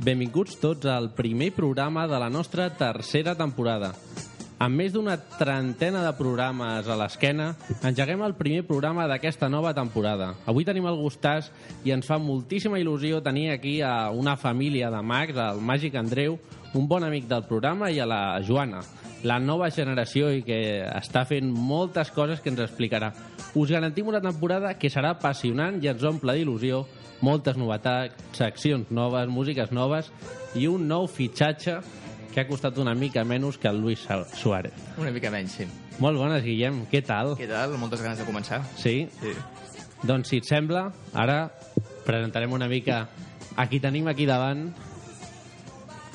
Benvinguts tots al primer programa de la nostra tercera temporada. Amb més d'una trentena de programes a l'esquena, engeguem el primer programa d'aquesta nova temporada. Avui tenim el gustàs i ens fa moltíssima il·lusió tenir aquí a una família de mags, el Màgic Andreu, un bon amic del programa, i a la Joana, la nova generació i que està fent moltes coses que ens explicarà. Us garantim una temporada que serà apassionant i ens omple d'il·lusió, moltes novetats, seccions noves, músiques noves i un nou fitxatge que ha costat una mica menys que el Luis Suárez. Una mica menys, sí. Molt bones, Guillem. Què tal? Què tal? Moltes ganes de començar. Sí? Sí. Doncs, si et sembla, ara presentarem una mica a qui tenim aquí davant,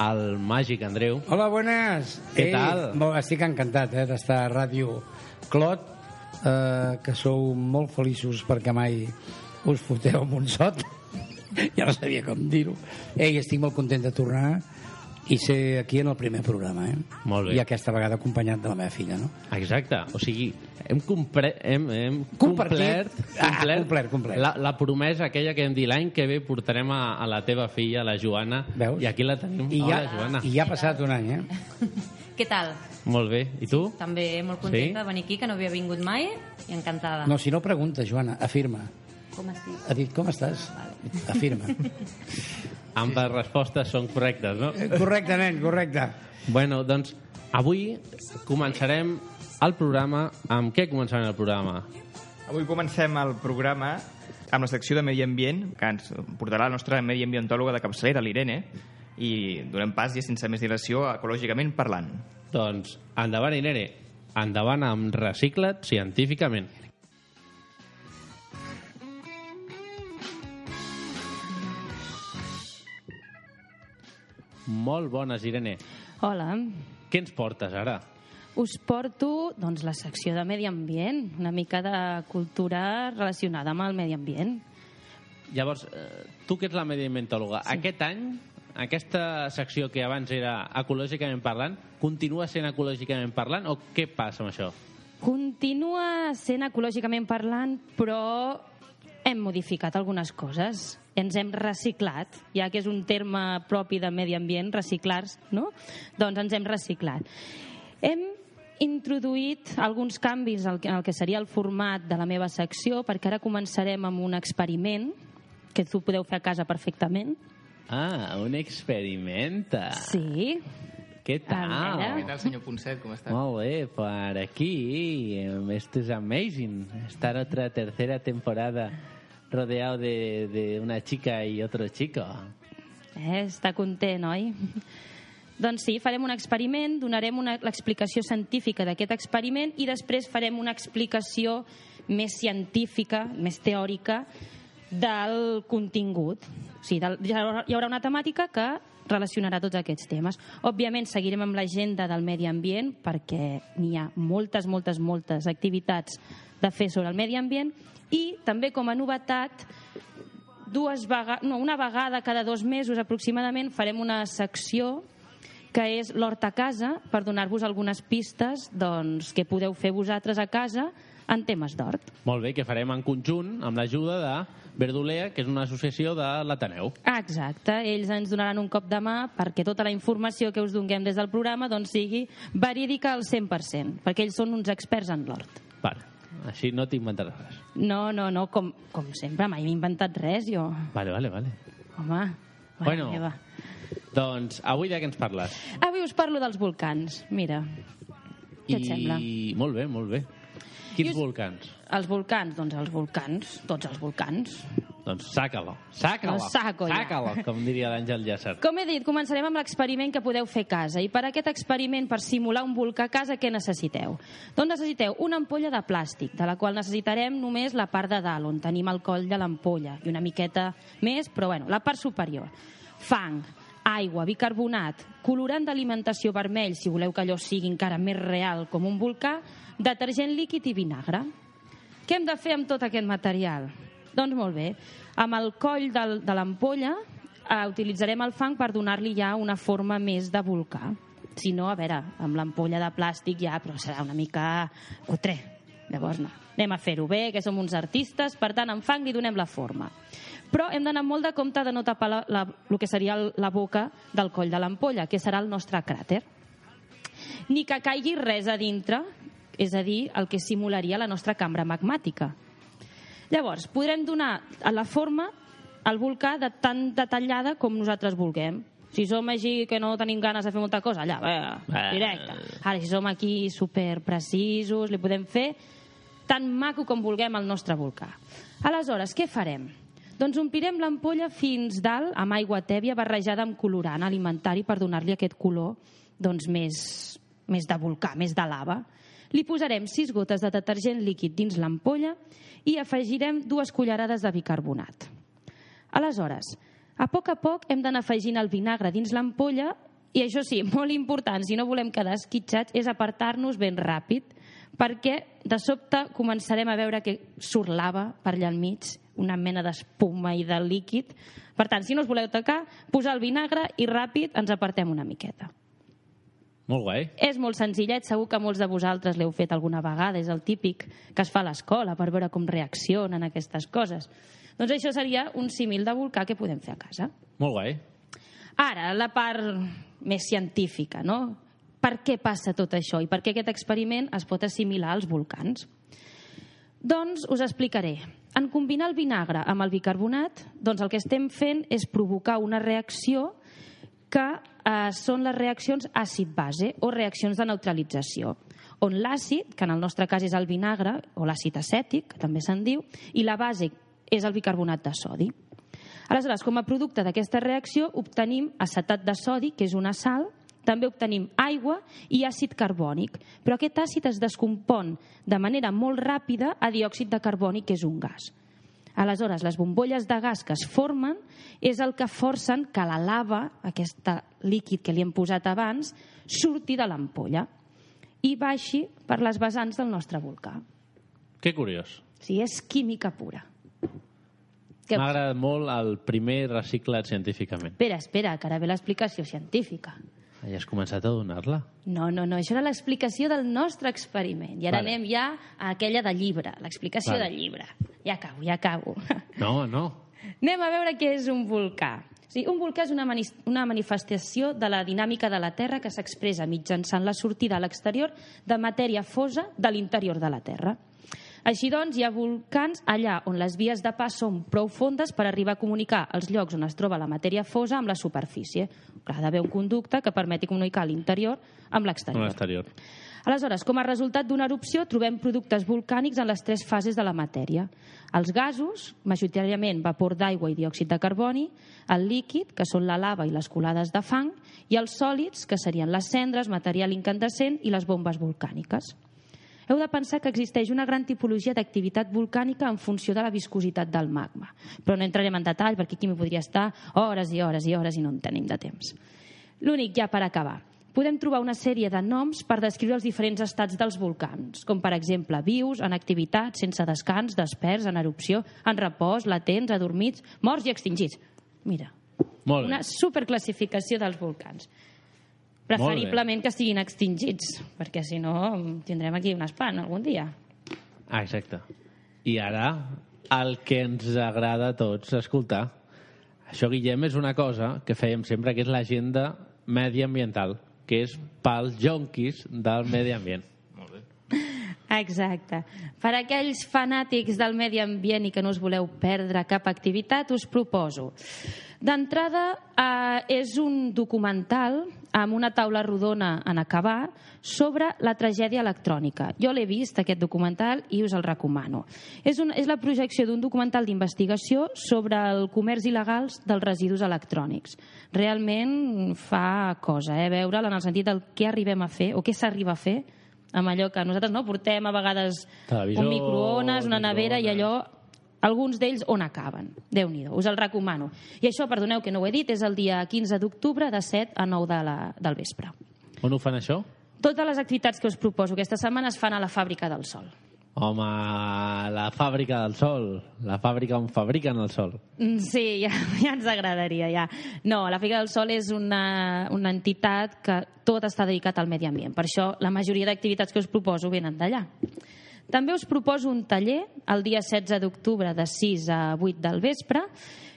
el màgic Andreu. Hola, buenas. Què tal? Bo, estic encantat eh, d'estar a Ràdio Clot, eh, que sou molt feliços perquè mai us foteu amb un sot. ja no sabia com dir-ho. Ei, estic molt content de tornar i ser aquí en el primer programa, eh? Molt bé. I aquesta vegada acompanyat de la meva filla, no? Exacte. O sigui, hem, compre... hem, hem Compartit. complert, Ah, complert, complert. La, la promesa aquella que hem dit l'any que ve portarem a, a la teva filla, la Joana, Veus? i aquí la tenim. I ja, Joana. I ja ha passat un any, eh? Què tal? Molt bé. I tu? També molt contenta Sí? de venir aquí, que no havia vingut mai, i encantada. No, si no pregunta, Joana, afirma. Com estic? Ha dit, com estàs? Afirma. Ambes respostes són correctes, no? Eh, correcte, nen, correcte. Bueno, doncs avui començarem el programa... Amb què començarem el programa? Avui comencem el programa amb la secció de Medi Ambient, que ens portarà la nostra mediambientòloga de capçalera, l'Irene, i donem pas ja sense més dilació ecològicament parlant. Doncs endavant, Irene. Endavant amb Recicla't científicament. Molt bones, Irene. Hola. Què ens portes ara? Us porto doncs, la secció de medi ambient, una mica de cultura relacionada amb el medi ambient. Llavors, eh, tu que ets la mediambientòloga, sí. aquest any, aquesta secció que abans era ecològicament parlant, continua sent ecològicament parlant o què passa amb això? Continua sent ecològicament parlant, però hem modificat algunes coses. Ens hem reciclat, ja que és un terme propi de medi ambient, reciclar-se, no? Doncs ens hem reciclat. Hem introduït alguns canvis al que, al que seria el format de la meva secció, perquè ara començarem amb un experiment que tu podeu fer a casa perfectament. Ah, un experimenta. Sí. Què tal? Què tal, senyor Ponset, com està? Molt bé, por aquí. Esto es amazing. Estar otra tercera temporada rodeado de, de una chica y otro chico. Eh, està content, oi? Doncs sí, farem un experiment, donarem l'explicació científica d'aquest experiment i després farem una explicació més científica, més teòrica, del contingut. O sigui, del, hi haurà una temàtica que relacionarà tots aquests temes. Òbviament, seguirem amb l'agenda del medi ambient perquè n'hi ha moltes, moltes, moltes activitats de fer sobre el medi ambient i també com a novetat dues vega no, una vegada cada dos mesos aproximadament farem una secció que és l'hort a casa per donar-vos algunes pistes doncs, que podeu fer vosaltres a casa en temes d'hort. Molt bé, que farem en conjunt amb l'ajuda de Verdolea, que és una associació de l'Ateneu. Exacte, ells ens donaran un cop de mà perquè tota la informació que us donguem des del programa doncs, sigui verídica al 100%, perquè ells són uns experts en l'hort. Vale. Així no t'inventaràs res. No, no, no, com, com sempre, mai m'he inventat res, jo. Vale, vale, vale. Home, Bueno. meva. Doncs avui de què ens parles? Avui us parlo dels volcans, mira. Què et sembla? I... Molt bé, molt bé. Quins us- volcans? Els volcans, doncs els volcans, tots els volcans. Doncs saca-lo. Saca-lo. Lo saco ja. Com diria l'Àngel Llàcer. Com he dit, començarem amb l'experiment que podeu fer a casa. I per aquest experiment, per simular un volcà a casa, què necessiteu? Doncs necessiteu una ampolla de plàstic, de la qual necessitarem només la part de dalt, on tenim el coll de l'ampolla, i una miqueta més, però bueno, la part superior. Fang, aigua, bicarbonat, colorant d'alimentació vermell, si voleu que allò sigui encara més real com un volcà, detergent líquid i vinagre. Què hem de fer amb tot aquest material? Doncs molt bé, amb el coll del, de l'ampolla eh, utilitzarem el fang per donar-li ja una forma més de volcà. Si no, a veure, amb l'ampolla de plàstic ja, però serà una mica cutre. Llavors, no. Anem a fer-ho bé, que som uns artistes, per tant, amb fang li donem la forma. Però hem d'anar molt de compte de no tapar la, la, el que seria la boca del coll de l'ampolla, que serà el nostre cràter. Ni que caigui res a dintre, és a dir, el que simularia la nostra cambra magmàtica. Llavors, podrem donar a la forma al volcà de tan detallada com nosaltres vulguem. Si som així que no tenim ganes de fer molta cosa, allà, bé, directe. Ara, si som aquí super precisos, li podem fer tan maco com vulguem el nostre volcà. Aleshores, què farem? Doncs omplirem l'ampolla fins dalt amb aigua tèbia barrejada amb colorant alimentari per donar-li aquest color doncs, més, més de volcà, més de lava. Li posarem 6 gotes de detergent líquid dins l'ampolla i afegirem dues cullerades de bicarbonat. Aleshores, a poc a poc hem d'anar afegint el vinagre dins l'ampolla i això sí, molt important, si no volem quedar esquitxats, és apartar-nos ben ràpid perquè de sobte començarem a veure que surt lava per allà al mig, una mena d'espuma i de líquid. Per tant, si no us voleu tacar, posar el vinagre i ràpid ens apartem una miqueta. Molt guai. És molt senzillet, segur que molts de vosaltres l'heu fet alguna vegada, és el típic que es fa a l'escola per veure com reaccionen aquestes coses. Doncs això seria un símil de volcà que podem fer a casa. Molt guai. Ara, la part més científica, no? Per què passa tot això i per què aquest experiment es pot assimilar als volcans? Doncs us explicaré. En combinar el vinagre amb el bicarbonat, doncs el que estem fent és provocar una reacció que eh, són les reaccions àcid-base o reaccions de neutralització, on l'àcid, que en el nostre cas és el vinagre, o l'àcid acètic, que també se'n diu, i la base és el bicarbonat de sodi. Aleshores, com a producte d'aquesta reacció, obtenim acetat de sodi, que és una sal, també obtenim aigua i àcid carbònic, però aquest àcid es descompon de manera molt ràpida a diòxid de carboni, que és un gas. Aleshores, les bombolles de gas que es formen és el que forcen que la lava, aquest líquid que li hem posat abans, surti de l'ampolla i baixi per les vessants del nostre volcà. Que curiós. Sigui, és química pura. Què M'ha agradat molt el primer reciclat científicament. Espera, espera, que ara ve l'explicació científica. Ja has començat a donar-la? No, no, no, això era l'explicació del nostre experiment. I ara Vale. anem ja a aquella de llibre, l'explicació Vale. del llibre. Ja acabo, ja acabo. No, no. Anem a veure què és un volcà. O sigui, un volcà és una, mani una manifestació de la dinàmica de la Terra que s'expressa mitjançant la sortida a l'exterior de matèria fosa de l'interior de la Terra. Així doncs, hi ha volcans allà on les vies de pas són prou fondes per arribar a comunicar els llocs on es troba la matèria fosa amb la superfície. Clar, ha d'haver un conducte que permeti comunicar l'interior amb A l'exterior. Aleshores, com a resultat d'una erupció, trobem productes volcànics en les tres fases de la matèria. Els gasos, majoritàriament vapor d'aigua i diòxid de carboni, el líquid, que són la lava i les colades de fang, i els sòlids, que serien les cendres, material incandescent i les bombes volcàniques. Heu de pensar que existeix una gran tipologia d'activitat volcànica en funció de la viscositat del magma. Però no entrarem en detall perquè aquí m'hi podria estar hores i hores i hores i no en tenim de temps. L'únic, ja per acabar, podem trobar una sèrie de noms per descriure els diferents estats dels volcans, com per exemple vius, en activitat, sense descans, desperts, en erupció, en repòs, latents, adormits, morts i extingits. Mira, Molt bé. una superclassificació dels volcans. Preferiblement que estiguin extingits, perquè si no tindrem aquí un espant algun dia. Ah, exacte. I ara, el que ens agrada a tots escoltar. Això, Guillem, és una cosa que fèiem sempre, que és l'agenda mediambiental, que és pels jonquis del medi ambient. Exacte. Per aquells fanàtics del medi ambient i que no us voleu perdre cap activitat, us proposo. D'entrada, eh, és un documental amb una taula rodona en acabar sobre la tragèdia electrònica. Jo l'he vist, aquest documental, i us el recomano. És, un, és la projecció d'un documental d'investigació sobre el comerç il·legal dels residus electrònics. Realment fa cosa, eh, veure'l en el sentit del què arribem a fer o què s'arriba a fer amb allò que nosaltres no portem a vegades Televisor, un microones, una nevera i allò Alguns d'ells on acaben. déu nhi us el recomano. I això, perdoneu que no ho he dit, és el dia 15 d'octubre de 7 a 9 de la, del vespre. On ho fan, això? Totes les activitats que us proposo aquesta setmana es fan a la Fàbrica del Sol. Home, la fàbrica del sol. La fàbrica on fabriquen el sol. Mm, Sí, ja, ja ens agradaria, ja. No, la Fàbrica del Sol és una, una entitat que tot està dedicat al medi ambient. Per això la majoria d'activitats que us proposo venen d'allà. També us proposo un taller el dia 16 d'octubre de 6 a 8 del vespre.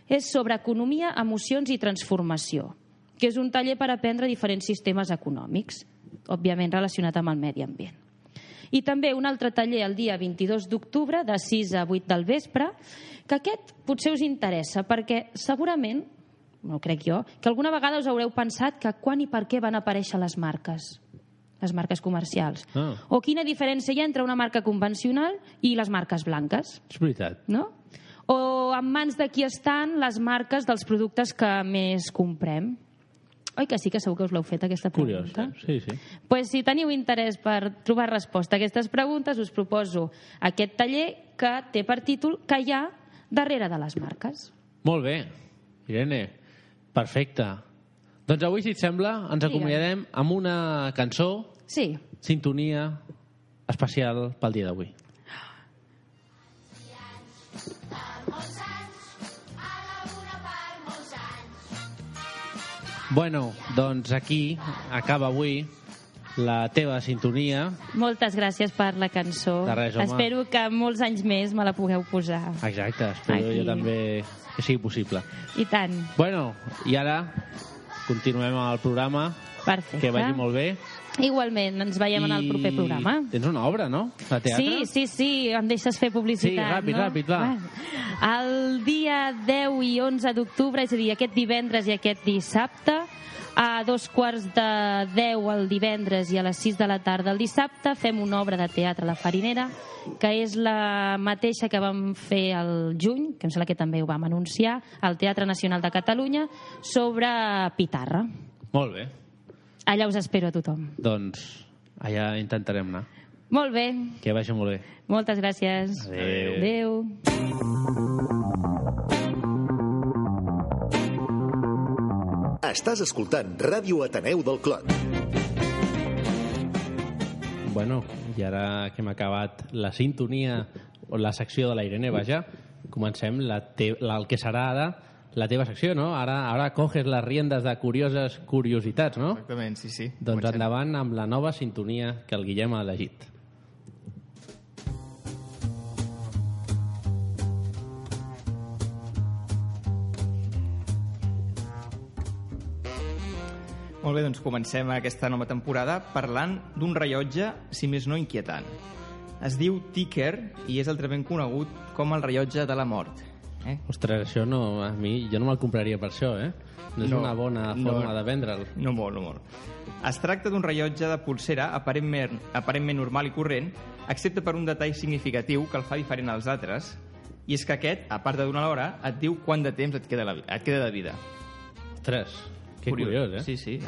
És sobre economia, emocions i transformació, que és un taller per aprendre diferents sistemes econòmics, òbviament relacionat amb el medi ambient. I també un altre taller el dia 22 d'octubre, de 6 a 8 del vespre, que aquest potser us interessa, perquè segurament, no crec jo, que alguna vegada us haureu pensat que quan i per què van aparèixer les marques, les marques comercials. Ah. O quina diferència hi ha entre una marca convencional i les marques blanques, És veritat. no? O en mans de qui estan les marques dels productes que més comprem. Oi que sí que segur que us l'heu fet, aquesta Curiós, pregunta? eh? Sí, sí. pues, si teniu interès per trobar resposta a aquestes preguntes, us proposo aquest taller que té per títol que hi ha darrere de les marques. Molt bé. Irene, perfecte. Doncs avui, si et sembla, ens acomiadem amb una cançó, Sí, sintonia especial pel dia d'avui. Bueno, doncs aquí acaba avui la teva sintonia. moltes gràcies per la cançó. De res, home. Espero que molts anys més me la pugueu posar. Exacte, espero Aquí. jo també que sigui possible. I tant. Bueno, i ara continuem amb el programa. Perfecte. Que vagi molt bé. Igualment, ens veiem en el proper programa. Tens una obra, no? De teatre? Sí, sí, sí, em deixes fer publicitat, Sí, ràpid, no? ràpid, va. El dia 10 i 11 d'octubre, és a dir, aquest divendres i aquest dissabte, a dos quarts de 10 el divendres i a les 6 de la tarda el dissabte, fem una obra de teatre a la Farinera, que és la mateixa que vam fer el juny, que em sembla que també ho vam anunciar, al Teatre Nacional de Catalunya, sobre Pitarra. Molt bé. Allà us espero a tothom. Doncs allà intentarem anar. Molt bé, Que vagi molt bé. moltes gràcies. Adéu. Adéu. Estàs escoltant Ràdio Ateneu del Clot. Bueno, i ara que hem acabat la sintonia o la secció de la Irene, vaja, comencem la te la, el que serà ara la teva secció, no? Ara, ara coges les riendes de curioses curiositats, no? Exactament, sí, sí. Doncs Comencem. endavant amb la nova sintonia que el Guillem ha elegit. Molt bé, doncs comencem aquesta nova temporada parlant d'un rellotge, si més no inquietant. Es diu Ticker i és altrament conegut com el rellotge de la mort. Eh? Ostres, això no, a mi, jo no me'l compraria per això, eh? No és No, una bona no. forma de vendre'l. No molt, no molt. Es tracta d'un rellotge de pulsera aparentment, aparentment normal i corrent, excepte per un detall significatiu que el fa diferent als altres, i és que aquest, a part de donar l'hora, et diu quant de temps et queda, la, et queda de vida. Ostres, que curiós, eh? Sí, sí.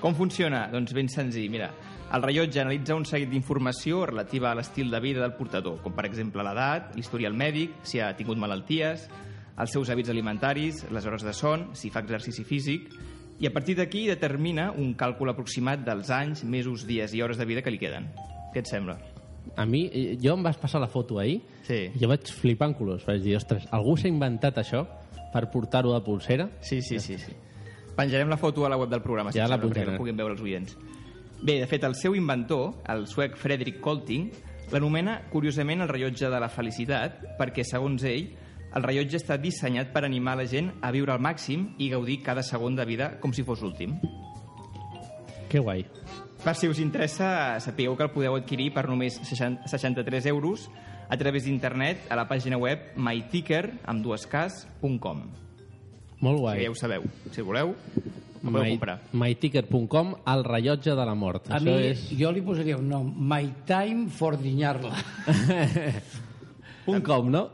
Com funciona? Doncs ben senzill. Mira, el rellotge analitza un seguit d'informació relativa a l'estil de vida del portador, com per exemple l'edat, l'historial mèdic, si ha tingut malalties, els seus hàbits alimentaris, les hores de son, si fa exercici físic, i a partir d'aquí determina un càlcul aproximat dels anys, mesos, dies i hores de vida que li queden. Què et sembla? A mi, eh, jo em vas passar la foto ahir Sí. i jo vaig flipar en colors. Vaig dir, ostres, algú s'ha inventat això per portar-ho de pulsera? Sí, sí, sí, sí. Penjarem la foto a la web del programa, si Ja et la la puguin veure els oients. Bé, de fet, el seu inventor, el suec Frederick Colting, l'anomena curiosament el rellotge de la felicitat perquè, segons ell, el rellotge està dissenyat per animar la gent a viure al màxim i gaudir cada segon de vida com si fos l'últim. Que guai. Per si us interessa, sapigueu que el podeu adquirir per només 60 63 euros a través d'internet a la pàgina web myticker, amb dues cas.com. Molt guai. ja ho sabeu. Si voleu, ho podeu comprar. myticket.com, el rellotge de la mort. A Això mi, és... jo li posaria un nom, My Time for Dinyar-la. Un com, no?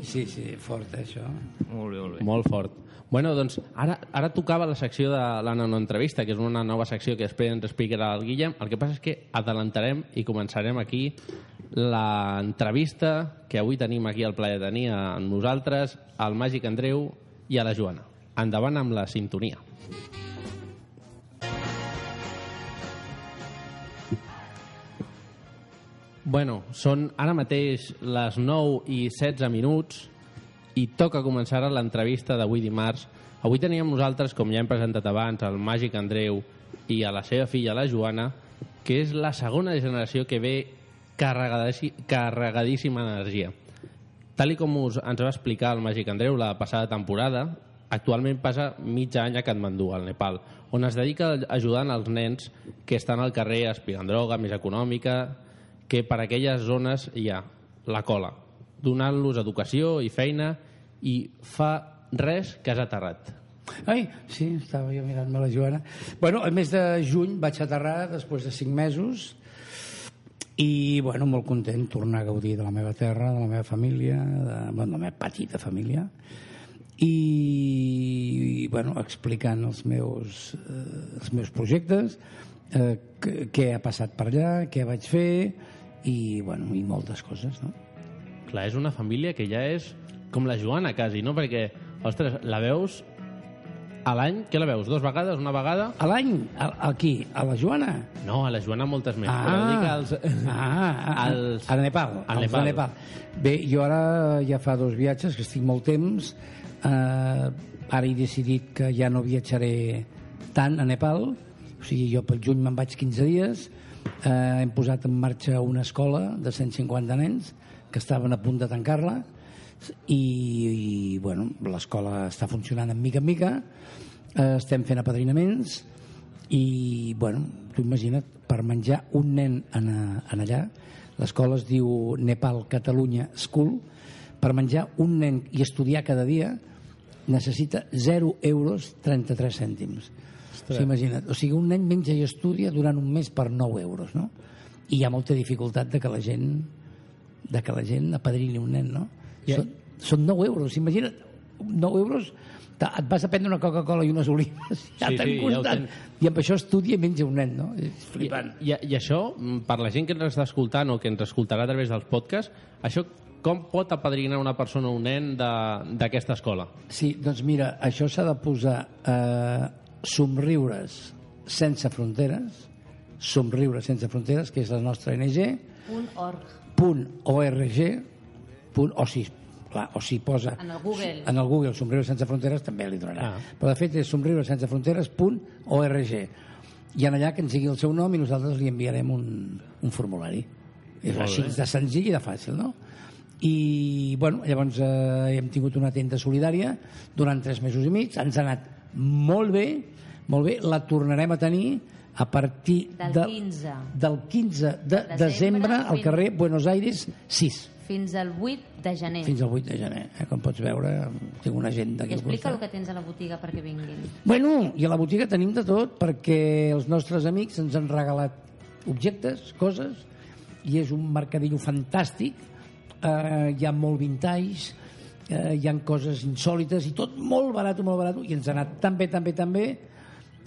Sí, sí, fort, això. Molt bé, molt bé. Molt fort. Bueno, doncs ara, ara tocava la secció de la nanoentrevista, que és una nova secció que després ens explicarà el Guillem. El que passa és que adelantarem i començarem aquí l'entrevista que avui tenim aquí al plaer de tenir amb nosaltres, al Màgic Andreu i a la Joana. Endavant amb la sintonia. Bueno, són ara mateix les 9 i 16 minuts i toca començar l'entrevista d'avui dimarts. Avui teníem nosaltres, com ja hem presentat abans, el Màgic Andreu i a la seva filla, la Joana, que és la segona generació que ve carregadíssima d'energia. Tal com us, ens va explicar el Màgic Andreu la passada temporada, actualment passa mig any a Katmandú, al Nepal, on es dedica ajudant els nens que estan al carrer aspirant droga més econòmica, que per aquelles zones hi ha la cola, donant-los educació i feina i fa res que has aterrat. Ai, sí, estava jo mirant-me la Joana. Bueno, el mes de juny vaig aterrar després de cinc mesos i, bueno, molt content tornar a gaudir de la meva terra, de la meva família, de, bueno, de la meva petita família i, i bueno, explicant els meus, eh, els meus projectes, eh, què- ha passat per allà, què vaig fer i, bueno, i moltes coses, no? Clar, és una família que ja és com la Joana, quasi, no? Perquè, ostres, la veus a l'any, què la veus? Dos vegades, una vegada? A l'any, a- aquí, a la Joana, No, a la Joana moltes més. Però dic als... ah, als- al Nepal, al als Nepal. Nepal. Bé, jo ara ja fa dos viatges, que estic molt temps, eh, ara he decidit que ja no viatjaré tant a Nepal, o sigui, jo pel juny me'n vaig 15 dies, eh, hem posat en marxa una escola de 150 nens que estaven a punt de tancar-la, i, i bueno, l'escola està funcionant en mica en mica, eh, estem fent apadrinaments, i, bueno, tu imagina't, per menjar un nen en, en allà, l'escola es diu Nepal Catalunya School, per menjar un nen i estudiar cada dia necessita 0 euros 33 cèntims. O sigui, imagina't, o sigui, un nen menja i estudia durant un mes per 9 euros, no? I hi ha molta dificultat de que la gent de que la gent apadrini un nen, no? I- Són, són 9 euros, imagina't, 9 euros et vas a prendre una Coca-Cola i unes olives, ja Sí, t'han sí, ja costat. tens. I amb això estudia i menja un nen, no? És I, flipant. i, I això, mm, per la gent que ens està escoltant o que ens escoltarà a través dels podcasts, això com pot apadrinar una persona o un nen de- d'aquesta escola? Sí, doncs mira, això s'ha de posar eh, somriures sense fronteres, somriures sense fronteres, que és la nostra ONG, Punt org. punt .org, punt, o si, clar, o si posa En el Google. en el Google somriures sense fronteres també li donarà. Ah. Però de fet és somriures sense fronteres punt .org. I en allà que ens digui el seu nom i nosaltres li enviarem un, un formulari. És Molt així bé. de senzill i de fàcil, no? I, bueno, llavors eh, hem tingut una tenda solidària durant tres mesos i mig, ens ha anat molt bé, molt bé, la tornarem a tenir a partir Del de, 15. del 15 de Desembre desembre al carrer Buenos Aires 6 Fins al 8 de gener. fins al 8 de gener. Eh? Com pots veure, tinc una agenda I aquí al explica el que tens a la botiga perquè vinguin. Bueno, i a la botiga tenim de tot perquè els nostres amics ens han regalat objectes, coses, i és un mercadillo fantàstic. Eh, hi ha molt vintage, eh, hi han coses insòlites i tot molt barat, molt barat, i ens ha anat tan bé, tan bé, tan bé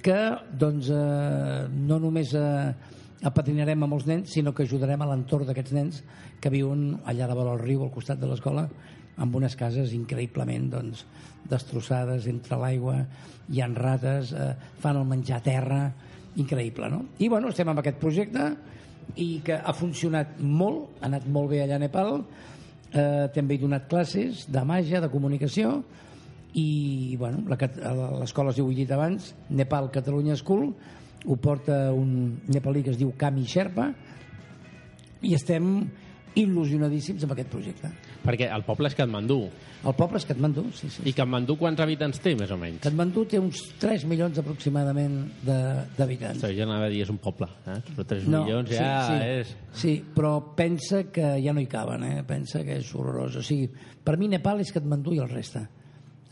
que doncs, eh, no només eh, apadrinarem amb els nens, sinó que ajudarem a l'entorn d'aquests nens que viuen allà de vora el riu, al costat de l'escola, amb unes cases increïblement doncs, destrossades entre l'aigua, hi han rates, eh, fan el menjar a terra, increïble, no? I bueno, estem amb aquest projecte i que ha funcionat molt, ha anat molt bé allà a Nepal, eh, també he donat classes de màgia, de comunicació, i bueno, l'escola, si ho he dit abans, Nepal Catalunya School, ho porta un nepalí que es diu Kami Sherpa, i estem il·lusionadíssims amb aquest projecte. Perquè el poble és Katmandú. El poble és Katmandú, sí, sí. I Katmandú quants habitants té, més o menys? Katmandú té uns 3 milions aproximadament d'habitants. Sí, jo anava a dir és un poble, eh? però 3 milions ja sí, sí. és... Sí, però pensa que ja no hi caben, eh? pensa que és horrorós. O sigui, per mi Nepal és Katmandú i el reste.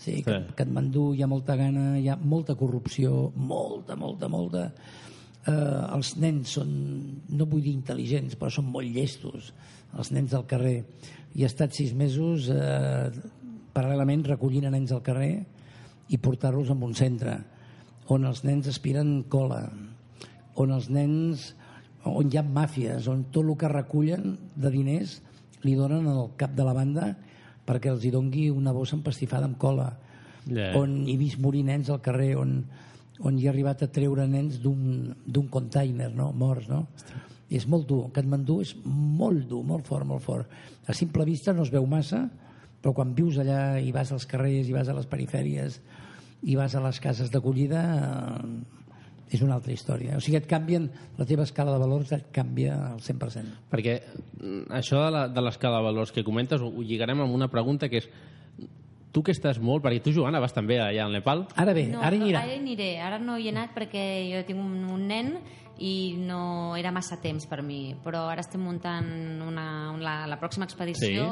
Sí, Sí. sí. Katmandú hi ha molta gana, hi ha molta corrupció, molta, molta, molta. Eh, els nens són, no vull dir intel·ligents, però són molt llestos, els nens del carrer. I he estat sis mesos eh, paral·lelament recollint a nens al carrer i portar-los a un centre on els nens aspiren cola, on els nens on hi ha màfies, on tot el que recullen de diners li donen al cap de la banda perquè els hi dongui una bossa empastifada amb cola Ja. on he vist morir nens al carrer on, on hi ha arribat a treure nens d'un container no? morts no? I és molt dur, Katmandú és molt dur, molt fort, molt fort a simple vista no es veu massa però quan vius allà i vas als carrers i vas a les perifèries i vas a les cases d'acollida eh, és una altra història. O sigui, et canvien, la teva escala de valors et canvia al 100%. Perquè mm, això de la- de l'escala de valors que comentes ho lligarem amb una pregunta que és tu que estàs molt, perquè tu, Joana, vas també allà al Nepal, Ara bé, No, ara hi anirà. ara hi aniré. Ara no hi he anat perquè jo tinc un, un nen i no era massa temps per mi. Però ara estem muntant una, la, la pròxima expedició,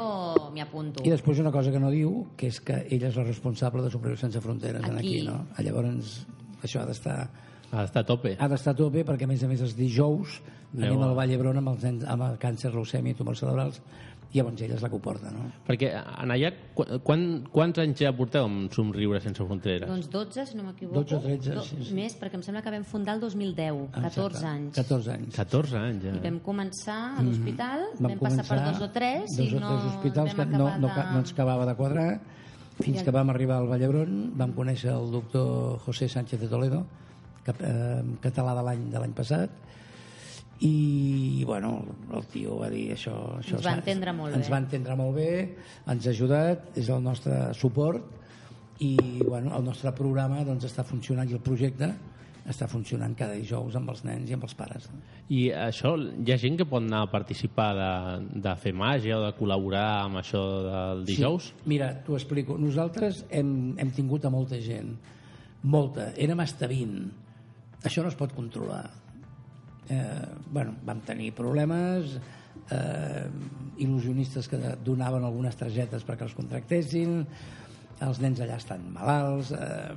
m'hi apunto. I després una cosa que no diu, que és que ella és la responsable de Superiors Sense Fronteres en aquí, Aquí. no? Llavors, això ha d'estar ha d'estar a tope. ha d'estar a tope perquè a més a més els dijous anem a- al Vall d'Hebron amb els nens amb el càncer, leucèmia i tumors cerebrals i llavors ella és la que ho porta, no? Perquè en allà, qu- quan, quants anys ja porteu amb Somriure sense fronteres? Doncs 12, si no m'equivoco. 12 o 13, Do- sí, sí. Més, perquè em sembla que vam fundar el 2010, 14 Exacte. anys. 14 anys. 14 anys, ja. I vam començar a l'hospital, Mhm. Vam vam passar per dos o tres dos i o no tres hospitals que no, no, de... no ens acabava de quadrar fins que vam arribar al Vall d'Hebron vam conèixer el doctor José Sánchez de Toledo cap, eh, català de l'any de l'any passat i bueno, el tio va dir això, això Ens va entendre molt ens bé. va entendre molt bé ens ha ajudat, és el nostre suport i bueno, el nostre programa doncs, està funcionant i el projecte està funcionant cada dijous amb els nens i amb els pares. I això, hi ha gent que pot anar a participar de, de fer màgia o de col·laborar amb això del dijous? Sí. Mira, t'ho explico. Nosaltres hem, hem tingut a molta gent. Molta. Érem hasta 20. Això no es pot controlar. Eh, bueno, vam tenir problemes, eh, il·lusionistes que donaven algunes targetes perquè els contractessin, els nens allà estan malalts, eh,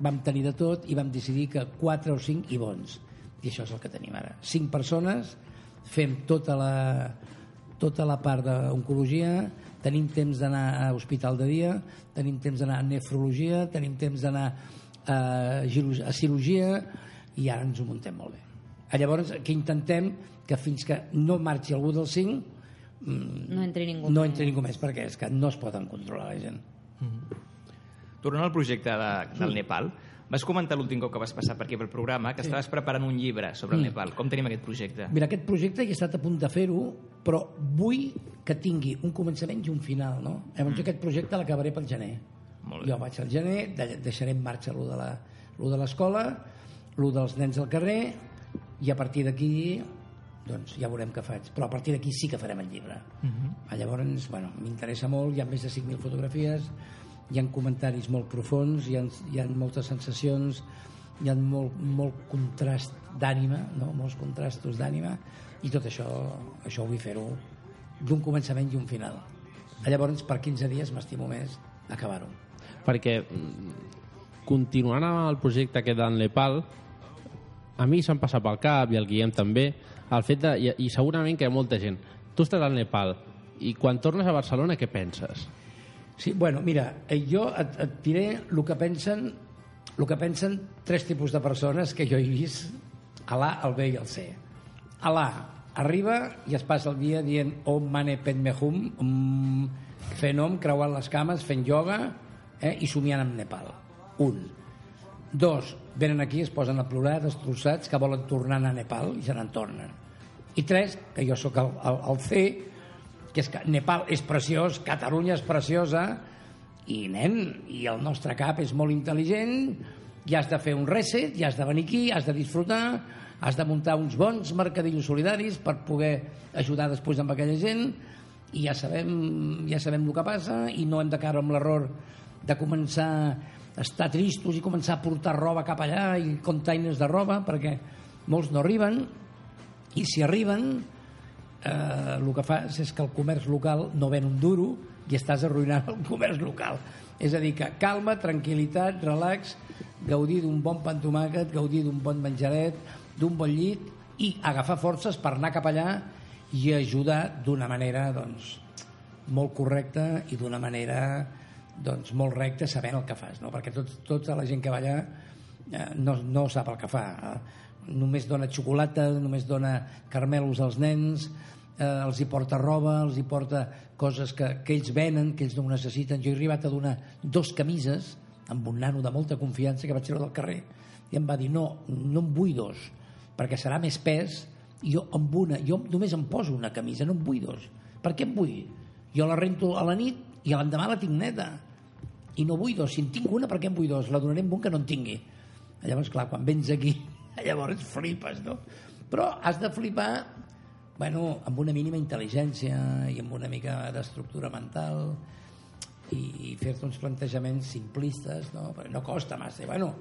vam tenir de tot i vam decidir que 4 o 5 i bons. I això és el que tenim ara. 5 persones, fem tota la, tota la part d'oncologia, tenim temps d'anar a hospital de dia, tenim temps d'anar a nefrologia, tenim temps d'anar a, giru- a cirurgia i ara ens ho muntem molt bé. Ah, Llavors, que intentem que fins que no marxi algú dels 5 No entri ningú. no entri ningú més perquè és que no es poden controlar la gent. Tornant al projecte de, del Nepal, vas comentar l'últim cop que vas passar per aquí pel programa que estaves preparant un llibre sobre el Nepal. Com tenim aquest projecte? Mira, aquest projecte he estat a punt de fer-ho, però vull que tingui un començament i un final, no? Llavors aquest projecte l'acabaré pel gener. Molt bé. Jo vaig al gener, de- deixaré en marxa lo de la- lo de l'escola, lo dels nens al carrer, i a partir d'aquí doncs ja veurem què faig. Però a partir d'aquí sí que farem el llibre. Uh -huh. Llavors, bueno, m'interessa molt, hi ha més de 5.000 fotografies, hi ha comentaris molt profuns, hi ha, hi ha moltes sensacions, hi ha molt, molt contrast d'ànima, no? molts contrastos d'ànima, i tot això, això vull fer-ho d'un començament i un final. Llavors, per 15 dies m'estimo més acabar-ho. Perquè, mm, continuant amb el projecte aquest del Nepal, a mi se'm passa pel cap, i el Guillem també, el fet de, i, i segurament que hi ha molta gent, tu estàs al Nepal, i quan tornes a Barcelona, què penses? Sí, bueno, mira, eh, jo et, et diré el que pensen el que pensen tres tipus de persones que jo he vist a l'A, el B i el C. A l'A arriba i es passa el dia dient Om Mane Padme Hum, um, fent om, creuant les cames, fent ioga eh, i somiant amb Nepal. Un. Dos, venen aquí, es posen a plorar, destrossats, que volen tornar a Nepal i se n'en tornen. I tres, que jo sóc el, el, el C, que és que Nepal és preciós, Catalunya és preciosa, i nen, i el nostre cap és molt intel·ligent, i has de fer un reset, i has de venir aquí, has de disfrutar, has de muntar uns bons mercadillos solidaris per poder ajudar després amb aquella gent, i ja sabem, ja sabem el que passa, i no hem de caure amb l'error de començar estar tristos i començar a portar roba cap allà i containers de roba, perquè molts no arriben, i si arriben eh, el que fas és que el comerç local no ven un duro i estàs arruïnant el comerç local. És a dir, que calma, tranquil·litat, relax, gaudir d'un bon pa amb tomàquet, gaudir d'un bon menjaret, d'un bon llit i agafar forces per anar cap allà i ajudar d'una manera doncs, molt correcta i d'una manera doncs molt recte sabent el que fas, no? perquè tot, tota la gent que va allà eh, no, no sap el que fa. Eh, només dona xocolata, només dona carmelos als nens, eh, els hi porta roba, els hi porta coses que, que ells venen, que ells no necessiten. Jo he arribat a donar dos camises amb un nano de molta confiança que vaig treure del carrer i em va dir no, no en vull dos perquè serà més pes i jo amb una, jo només em poso una camisa no en vull dos, per què en vull? jo la rento a la nit i l'endemà la tinc neta i no vull dos, si en tinc una per què en vull dos? la donaré amb un que no en tingui llavors clar, quan vens aquí llavors flipes no? però has de flipar bueno, amb una mínima intel·ligència i amb una mica d'estructura mental i, i fer-te uns plantejaments simplistes no? perquè no costa massa bueno,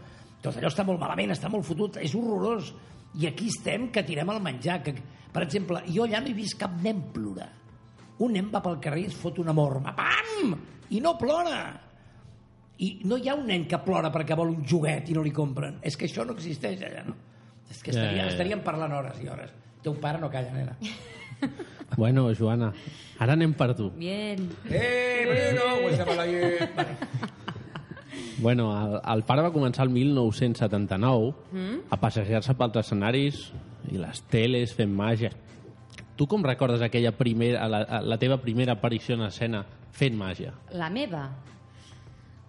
tot allò està molt malament, està molt fotut és horrorós i aquí estem que tirem el menjar que, per exemple, jo allà no he vist cap nen plorar un nen va pel carrer i es fot una morma pam! i no plora i no hi ha un nen que plora perquè vol un joguet i no li compren és que això no existeix allà no? és que estaria, Ja, ja, ja. estaríem parlant hores i hores teu pare no calla, nena Bueno, Joana, ara anem per tu. Bien. eh, Bruno, pues la llet vale. Bueno, el, el pare va començar el 1979 Mm? a passejar-se pels escenaris i les teles fent màgia. Tu com recordes aquella primera, la, la teva primera aparició en escena fent màgia? La meva?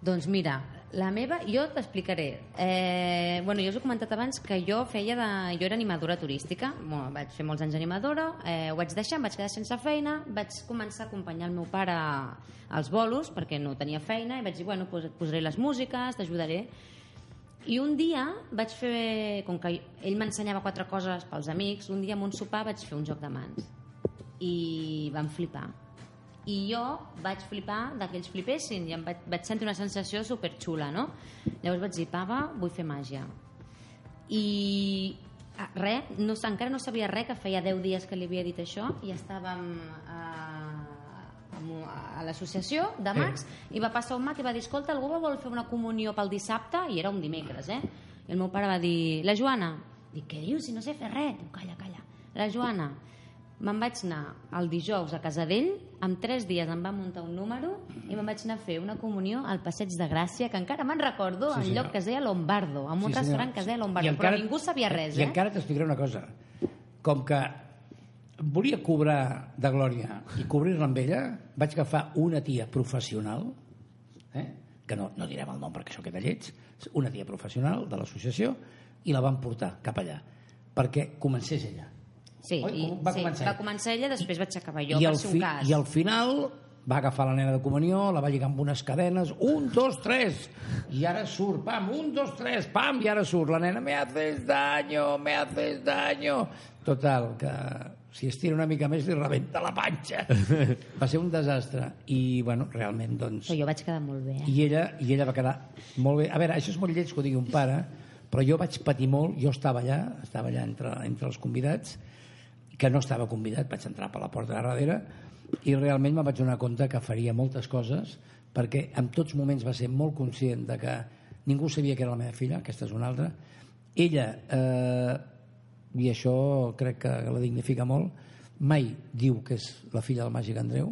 Doncs mira, la meva, jo t'explicaré. Eh, bueno, jo us he comentat abans que jo feia de... Jo era animadora turística, bueno, vaig fer molts anys animadora, eh, ho vaig deixar, em vaig quedar sense feina, vaig començar a acompanyar el meu pare als bolos, perquè no tenia feina, i vaig dir, bueno, pues et posaré les músiques, t'ajudaré. I un dia vaig fer, com que ell m'ensenyava quatre coses pels amics, un dia en un sopar vaig fer un joc de mans. I van flipar. I jo vaig flipar de que ells flipessin i em vaig, vaig sentir una sensació superxula, no? Llavors vaig dir, papa, vull fer màgia. I ah, res, no, encara no sabia res, que feia 10 dies que li havia dit això i estàvem a, a, a l'associació de mags i va passar un mag i va dir, escolta, algú vol fer una comunió pel dissabte? I era un dimecres, eh? I el meu pare va dir, la Joana? Dic, què dius? Si no sé fer res. Diu, calla, calla. La Joana, me'n vaig anar el dijous a casa d'ell, en tres dies em va muntar un número i me'n vaig anar a fer una comunió al Passeig de Gràcia, que encara me'n recordo, Sí, en lloc que es deia Lombardo, en un Sí, restaurant que es deia I Lombardo, encara- però ningú sabia res, I eh? encara t'explicaré una cosa. Com que volia cobrar de Glòria i cobrir-la amb ella, vaig agafar una tia professional, eh? que no, no direm el nom perquè això queda lleig, una tia professional de l'associació, i la van portar cap allà, perquè comencés ella. Sí, Oi? i, Va sí, començar va començar ella, després vaig acabar jo, I per fi, un cas. I al final va agafar la nena de comunió, la va lligar amb unes cadenes, un, dos, tres, i ara surt, pam, un, dos, tres, pam, i ara surt la nena, me haces daño, me haces daño. Total, que si estira una mica més li rebenta la panxa. Va ser un desastre. I, bueno, realment, doncs... Però jo vaig quedar molt bé, eh? I ella, I ella va quedar molt bé. A veure, això és molt lleig que ho digui un pare, però jo vaig patir molt, jo estava allà, estava allà entre, entre els convidats, que no estava convidat, vaig entrar per la porta de darrere, i realment me'n vaig donar compte que faria moltes coses, perquè en tots moments va ser molt conscient de que ningú sabia que era la meva filla, aquesta és una altra. Ella, eh, i això crec que la dignifica molt, mai diu que és la filla del màgic Andreu,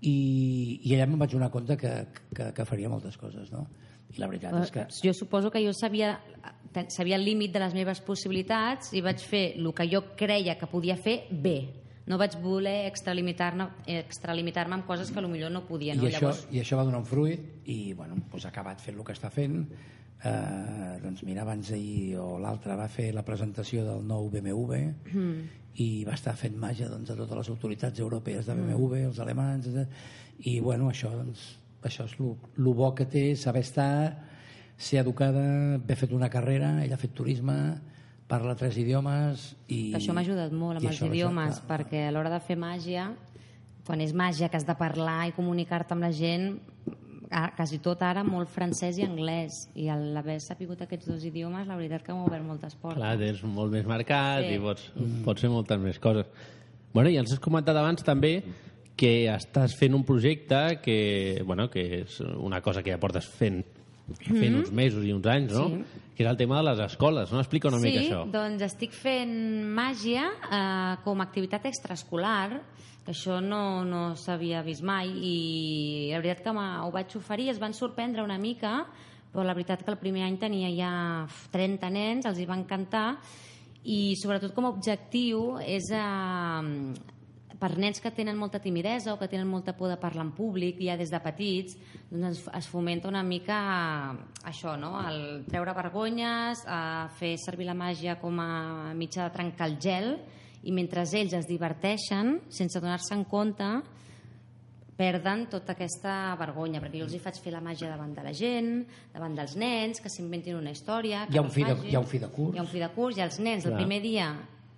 i, i allà me'n vaig donar compte que, que, que faria moltes coses, no? I la veritat és que... Jo suposo que jo sabia, sabia el límit de les meves possibilitats i vaig fer el que jo creia que podia fer bé. No vaig voler extralimitar-me extralimitar amb coses que potser no podia. No? I, això, Llavors, I això va donar un fruit i bueno, doncs ha acabat fent el que està fent eh, doncs mira, abans ahir o l'altre va fer la presentació del nou BMW Mm. i va estar fent màgia doncs, a totes les autoritats europees de BMW, els alemans etc. i bueno, això doncs, això és el bo que té saber estar ser educada, haver fet una carrera ella ha fet turisme, parla tres idiomes i... això m'ha ajudat molt amb els això, això, idiomes, clar, perquè a l'hora de fer màgia, quan és màgia que has de parlar i comunicar-te amb la gent, quasi tot ara molt francès i anglès i al haver sapigut aquests dos idiomes la veritat que m'ha obert moltes portes Clar, tens molt més marcat Sí. i pots, pots fer moltes més coses. Bueno, i ens has comentat abans també que estàs fent un projecte que, bueno, que és una cosa que ja portes fent, fent uns mesos i uns anys, no? Sí. Que és el tema de les escoles, no? Explica una sí, mica això. doncs estic fent màgia eh, com a activitat extraescolar que això no, no s'havia vist mai i la veritat que ho vaig oferir, es van sorprendre una mica, però la veritat que el primer any tenia ja uf, 30 nens, els hi va encantar i sobretot com a objectiu és eh, per nens que tenen molta timidesa o que tenen molta por de parlar en públic ja des de petits, doncs es, fomenta una mica això, no? el treure vergonyes, a fer servir la màgia com a mitjà de trencar el gel i mentre ells es diverteixen, sense donar-se en compte, perden tota aquesta vergonya, perquè jo els hi faig fer la màgia davant de la gent, davant dels nens, que s'inventin una història... que Hi ha un fi de- hi ha un fi de curs. Hi ha un fi de curs, i els nens el Clar. primer dia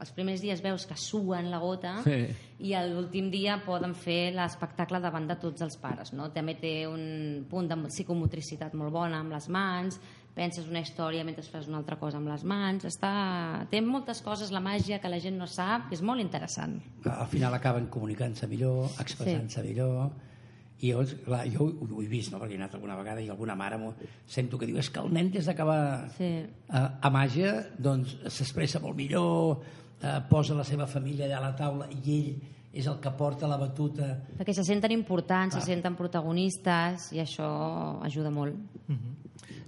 els primers dies veus que suen la gota Sí. i l'últim dia poden fer l'espectacle davant de tots els pares. No? També té un punt de psicomotricitat molt bona amb les mans, penses una història mentre fas una altra cosa amb les mans. Està... Té moltes coses, la màgia, que la gent no sap, que és molt interessant. al final acaben comunicant-se millor, expressant-se millor i llavors, clar, jo ho, ho he vist, no? perquè he anat alguna vegada i alguna mare m'ho- sento que diu és que el nen des d'acabar Sí. a, a màgia doncs s'expressa molt millor eh, posa la seva família allà a la taula i ell és el que porta la batuta Perquè se senten importants, Clar. se senten protagonistes i això ajuda molt.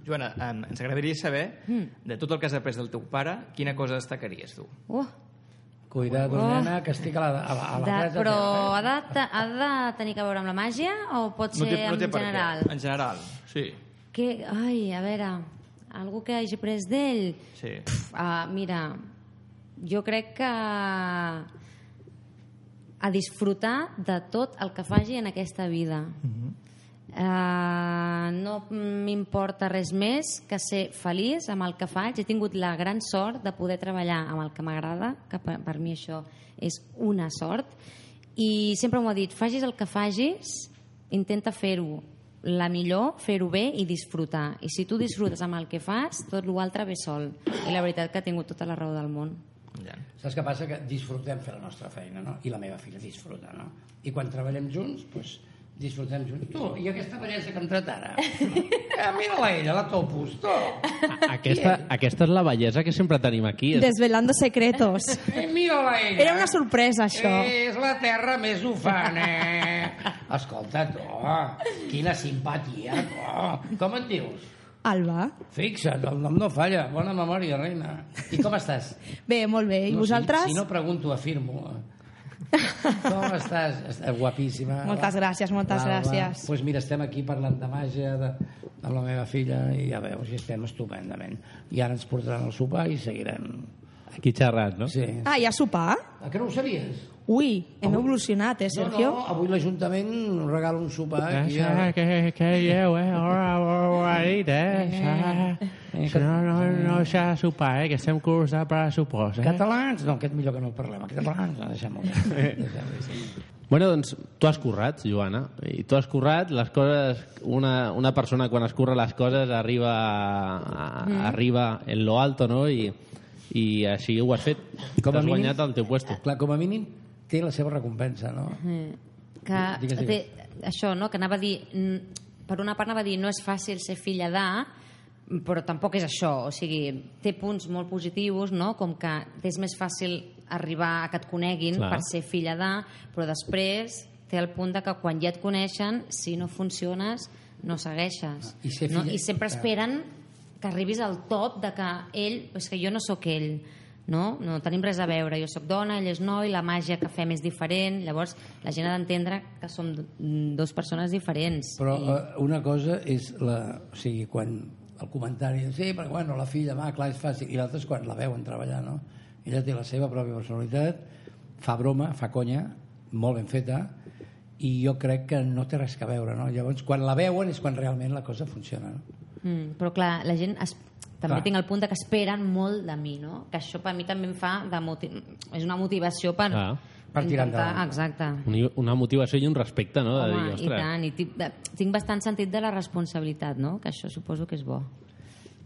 Joana, em- ens agradaria saber, Mm. de tot el que has après del teu pare, quina cosa destacaries tu? Uh, cuidado Oh. nena que estic a la, a la, a la de, presa però teva, ha eh? de, ha de tenir que veure amb la màgia o pot ser en per què. general? En general, sí. Que, ai, a veure, algú que hagi pres d'ell? sí. Uh, mira, jo crec que a disfrutar de tot el que faci en aquesta vida. Uh, no m'importa res més que ser feliç amb el que faig. He tingut la gran sort de poder treballar amb el que m'agrada, que per, per mi això és una sort. I sempre m'ho ha dit, facis el que facis, intenta fer-ho la millor, fer-ho bé i disfrutar. I si tu disfrutes amb el que fas, tot l'altre ve sol. I la veritat que ha tingut tota la raó del món. Ja. Saps què passa? Que disfrutem fer la nostra feina, no? I la meva filla disfruta, no? I quan treballem junts, doncs, disfrutem junts. Tu, i aquesta bellesa que ha entrat ara? Eh, Mira-la ella, la topus, tu. Aquesta, aquesta és la bellesa que sempre tenim aquí. És, Desvelando secretos. Eh, Mira-la ella. Era una sorpresa, això. Eh, és la terra més ufana. Escolta, tu, quina simpatia, tu. Com et dius? Alba. Fixa't, el nom no falla. Bona memòria, reina. I com estàs? Bé, molt bé. I No, vosaltres? Si, si no pregunto, afirmo. Com estàs? Estàs guapíssima. Moltes gràcies, moltes L'Alba. gràcies. Doncs pues mira, estem aquí parlant de màgia, de, amb la meva filla, i ja veus, i estem estupendament. I ara ens portaran al sopar i seguirem. aquí xerrant, no? Sí. Ah, hi ha sopar? Ah, que no ho sabies? Ui, hem evolucionat, eh, Sergio? No, no, avui l'Ajuntament regala un sopar. Aquí, Ja, a... que, que lleu, eh? Ora, ora, eh? Ja, no, no, no s'ha de sopar, eh? Que estem curs de pressupost, eh? Catalans? No, aquest millor que no el parlem. Catalans? No, deixem-ho. Bueno, doncs tu has currat, Joana, i tu has currat les coses... Una, una persona quan es curra les coses arriba, a, Mm. arriba en lo alto, no? I, i així ho has fet. Com a T'has mínim- guanyat el teu puesto. Clar, com a mínim té la seva recompensa, no? que Digues, digues. té, això, no? que anava a dir mm, per una part anava a dir no és fàcil ser filla de però tampoc és això o sigui, té punts molt positius no? com que és més fàcil arribar a que et coneguin Clar. per ser filla de però després té el punt de que quan ja et coneixen si no funciones no segueixes I ser no? filla- i sempre esperen que arribis al top de que ell, és que jo no sóc ell no? no tenim res a veure, jo sóc dona, ell és noi, la màgia que fem és diferent, llavors la gent ha d'entendre que som dos persones diferents. Però I, eh, una cosa és la, o sigui, quan el comentari sí, perquè bueno, la filla, va, clar, és fàcil i l'altre és quan la veuen treballar no? ella té la seva pròpia personalitat fa broma, fa conya molt ben feta i jo crec que no té res que veure no? llavors quan la veuen és quan realment la cosa funciona no? mm, però clar, la gent es, també Clar. tinc el punt de que esperen molt de mi, no? que això per mi també em fa de moti és una motivació per, Clar. Per tirar intentar- endavant. exacte Una, una motivació i un respecte, no? De Home, dir, i tant, i tinc, de, tinc bastant sentit de la responsabilitat, no? que això suposo que és bo.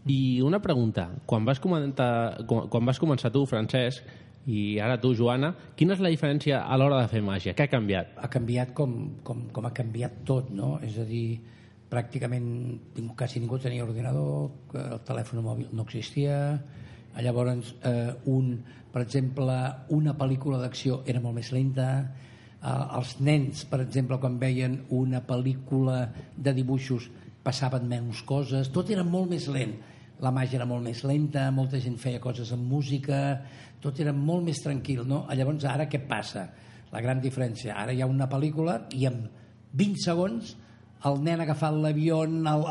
I una pregunta. Quan vas, comentar, quan quan vas començar tu, Francesc, i ara tu, Joana, quina és la diferència a l'hora de fer màgia? Què ha canviat? ha canviat com, com, com ha canviat tot, no? És a dir, pràcticament quasi ningú tenia ordinador, el telèfon mòbil no existia, llavors eh, un, per exemple, una pel·lícula d'acció era molt més lenta, els nens, per exemple, quan veien una pel·lícula de dibuixos passaven menys coses, tot era molt més lent la màgia era molt més lenta, molta gent feia coses amb música, tot era molt més tranquil, no? Llavors, ara què passa? La gran diferència, ara hi ha una pel·lícula i en 20 segons el nen ha agafat l'avió, el, el,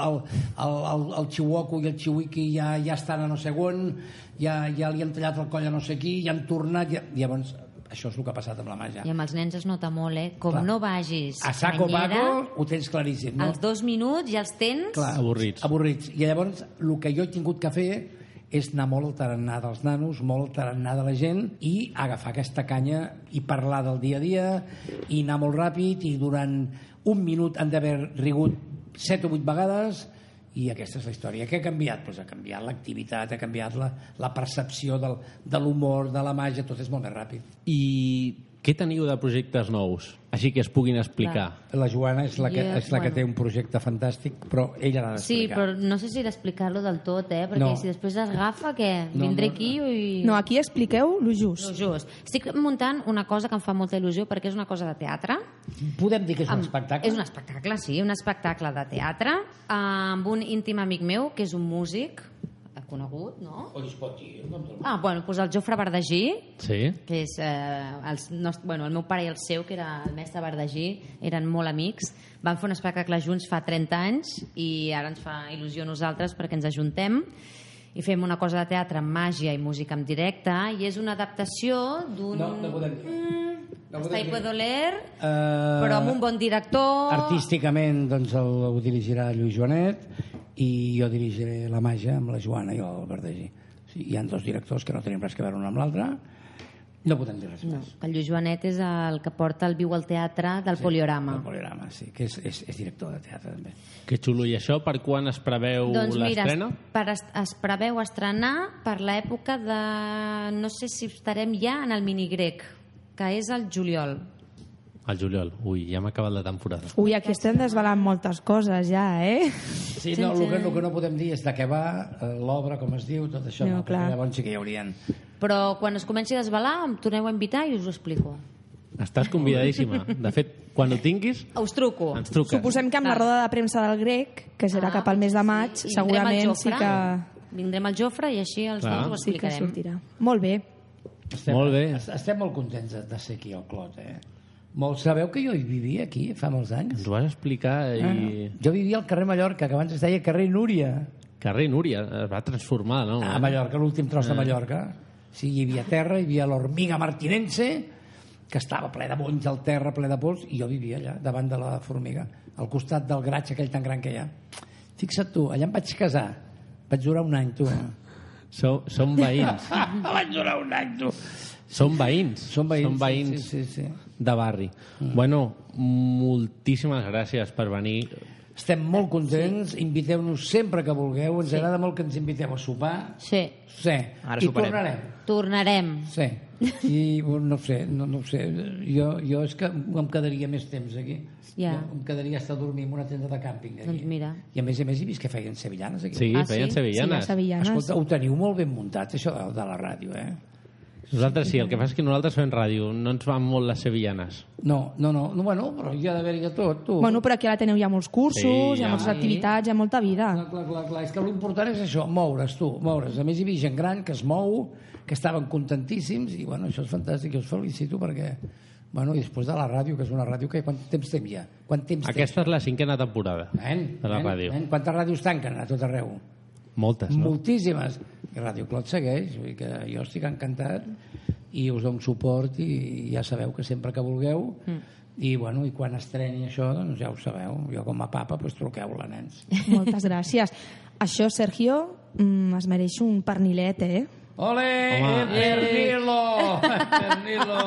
el, el, el Chihuahua i el Chihuiki ja, ja estan a no sé on, ja, ja li han tallat el coll a no sé qui, ja han tornat, ja... llavors això és el que ha passat amb la màgia. I amb els nens es nota molt, eh? Com Clar. no vagis A saco canyera, pago ho tens claríssim, no? els dos minuts ja els tens... Clar, Avorrits. Avorrits. I llavors el que jo he tingut que fer és anar molt al tarannà dels nanos, molt al tarannà de la gent i agafar aquesta canya i parlar del dia a dia i anar molt ràpid i durant un minut han d'haver rigut set o vuit vegades i aquesta és la història. Què ha canviat? Pues ha canviat l'activitat, ha canviat la, la percepció del, de l'humor, de la màgia, tot és molt més ràpid. I què teniu de projectes nous? Així que es puguin explicar. La Joana és la que, Jo, és la que bueno. té un projecte fantàstic, però ella l'ha Sí, d'explicar. però no sé si d'explicar-lo del tot, eh? Perquè No. si després es agafa, què? No, Vindré no, aquí i... No, aquí expliqueu lo just. No, just. Estic muntant una cosa que em fa molta il·lusió perquè és una cosa de teatre. Podem dir que és un Amb- espectacle? És un espectacle, sí, un espectacle de teatre amb un íntim amic meu, que és un músic conegut, no? O es pot dir, Ah, bueno, doncs el Jofre Verdagí, Sí? que és eh, els nost- bueno, el meu pare i el seu, que era el mestre Verdagí, eren molt amics. Van fer un espectacle junts fa 30 anys i ara ens fa il·lusió a nosaltres perquè ens ajuntem i fem una cosa de teatre amb màgia i música en directe i és una adaptació d'un... No, no podem dir. No Hasta podem ahí puedo leer, Eh, però amb un bon director... Artísticament doncs, el, ho dirigirà Lluís Joanet i jo dirigiré la màgia amb la Joana i el Verdagí. Sí, hi ha dos directors que no tenim res que veure un amb l'altre. No podem dir res No, més. que el Lluís Joanet és el que porta el Viu al Teatre del Poliorama. El Poliorama, sí, que és, és, és director de teatre també. Que xulo. I això per quan es preveu Doncs mira, es, l'estrena? per es, es preveu estrenar per l'època de... No sé si estarem ja en el minigrec, que és el juliol. Al juliol. Ui, ja m'ha acabat la temporada. Ui, aquí estem desvelant moltes coses ja, eh? Sí, no, el, que, el que no podem dir és de què va, eh, l'obra, com es diu, tot això. No, No, clar. llavors sí que hi haurien... Però quan es comenci a desvelar, em torneu a invitar i us ho explico. Estàs convidadíssima. De fet, quan ho tinguis, Us truco. ens truques. Suposem que amb la roda de premsa del grec, que serà cap al mes de maig, al segurament sí que, Vindrem al Jofre i així els Clar. dos ho sí que explicarem. sortirà. Molt bé. Estem, Molt bé. est- Estem molt contents de, de ser aquí al Clot, eh? Molt, sabeu que jo hi vivia aquí fa molts anys? Ens ho vas explicar i... Ah, Jo vivia al carrer Mallorca, que abans es deia carrer Núria. Carrer Núria es va transformar, no? A Mallorca, l'últim tros de Mallorca. Sí, hi havia terra, hi havia l'hormiga martinense, que estava ple de bonys al terra, ple de pols, i jo vivia allà, davant de la formiga, al costat del graig aquell tan gran que hi ha. Fixa't tu, allà em vaig casar. Vaig durar un any, tu. Som, som veïns. vaig durar un any, tu. Som veïns. Som veïns, Som veïns sí, sí, sí, sí. de barri. Bueno, moltíssimes gràcies per venir. Estem molt contents, inviteu-nos sempre que vulgueu, ens agrada molt que ens inviteu a sopar. Sí, Sí, Ara i soparem. tornarem. tornarem. Sí, i no ho sé, no, no ho sé. Jo, jo és que em quedaria més temps aquí. Ja. Jo em quedaria estar a dormir en una tenda de càmping aquí. Doncs mira. I a més a més he vist que feien sevillanes aquí. Sí, Ah, sí? feien Sí, sevillanes. les sevillanes. Escolta, ho teniu molt ben muntat, això de, de la ràdio, eh? Nosaltres sí, el que passa és que nosaltres fem ràdio, no ens van molt les sevillanes. No, no, no, no bueno, però hi ha d'haver-hi de tot, tu. Bueno, però aquí a l'Ateneu hi ha molts cursos, Sí, hi ha ja. moltes activitats, hi ha molta vida. Clar, clar, clar, clar. És que l'important és això, moure's, tu, moure's. A més, hi havia gent gran que es mou, que estaven contentíssims, i bueno, això és fantàstic, jo us felicito perquè... Bueno, i després de la ràdio, que és una ràdio que quant temps té ja? Quant temps Aquesta és la cinquena temporada? Nen, de la nen, ràdio. Nen, quantes ràdios tanquen a tot arreu? Moltes, no? Moltíssimes. I Ràdio Clot segueix, vull dir que jo estic encantat i us dono suport i ja sabeu que sempre que vulgueu mm. i, bueno, i quan estreni això, doncs ja ho sabeu. Jo com a papa, doncs truqueu-la, nens. Moltes gràcies. Això, Sergio, mm, es mereix un pernilet, eh? Ole, Home, el pernilo! El pernilo!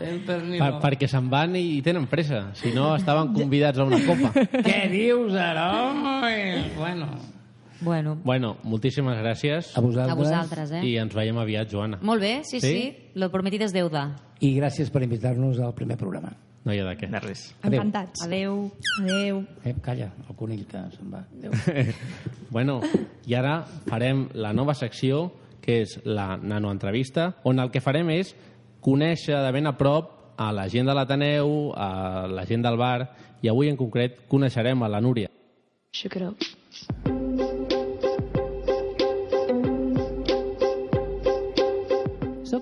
El pernilo. Per, perquè se'n van i tenen pressa. Si no, estaven convidats a una copa. Què dius, ara? Home, Bueno, Bueno, Bueno, moltíssimes gràcies a vosaltres. a vosaltres, eh? i ens veiem aviat, Joana. Molt bé, sí, Sí? sí, lo prometido es deuda. I gràcies per invitar-nos al primer programa. No hi ha de què. De res. Adéu. Encantats. Adeu. Adéu. Eh, calla, el conill que se'n va. Adéu. Bueno, i ara farem la nova secció, que és la nanoentrevista, on el que farem és conèixer de ben a prop a la gent de l'Ateneu, a la gent del bar, i avui en concret coneixerem a la Núria. Shook it up.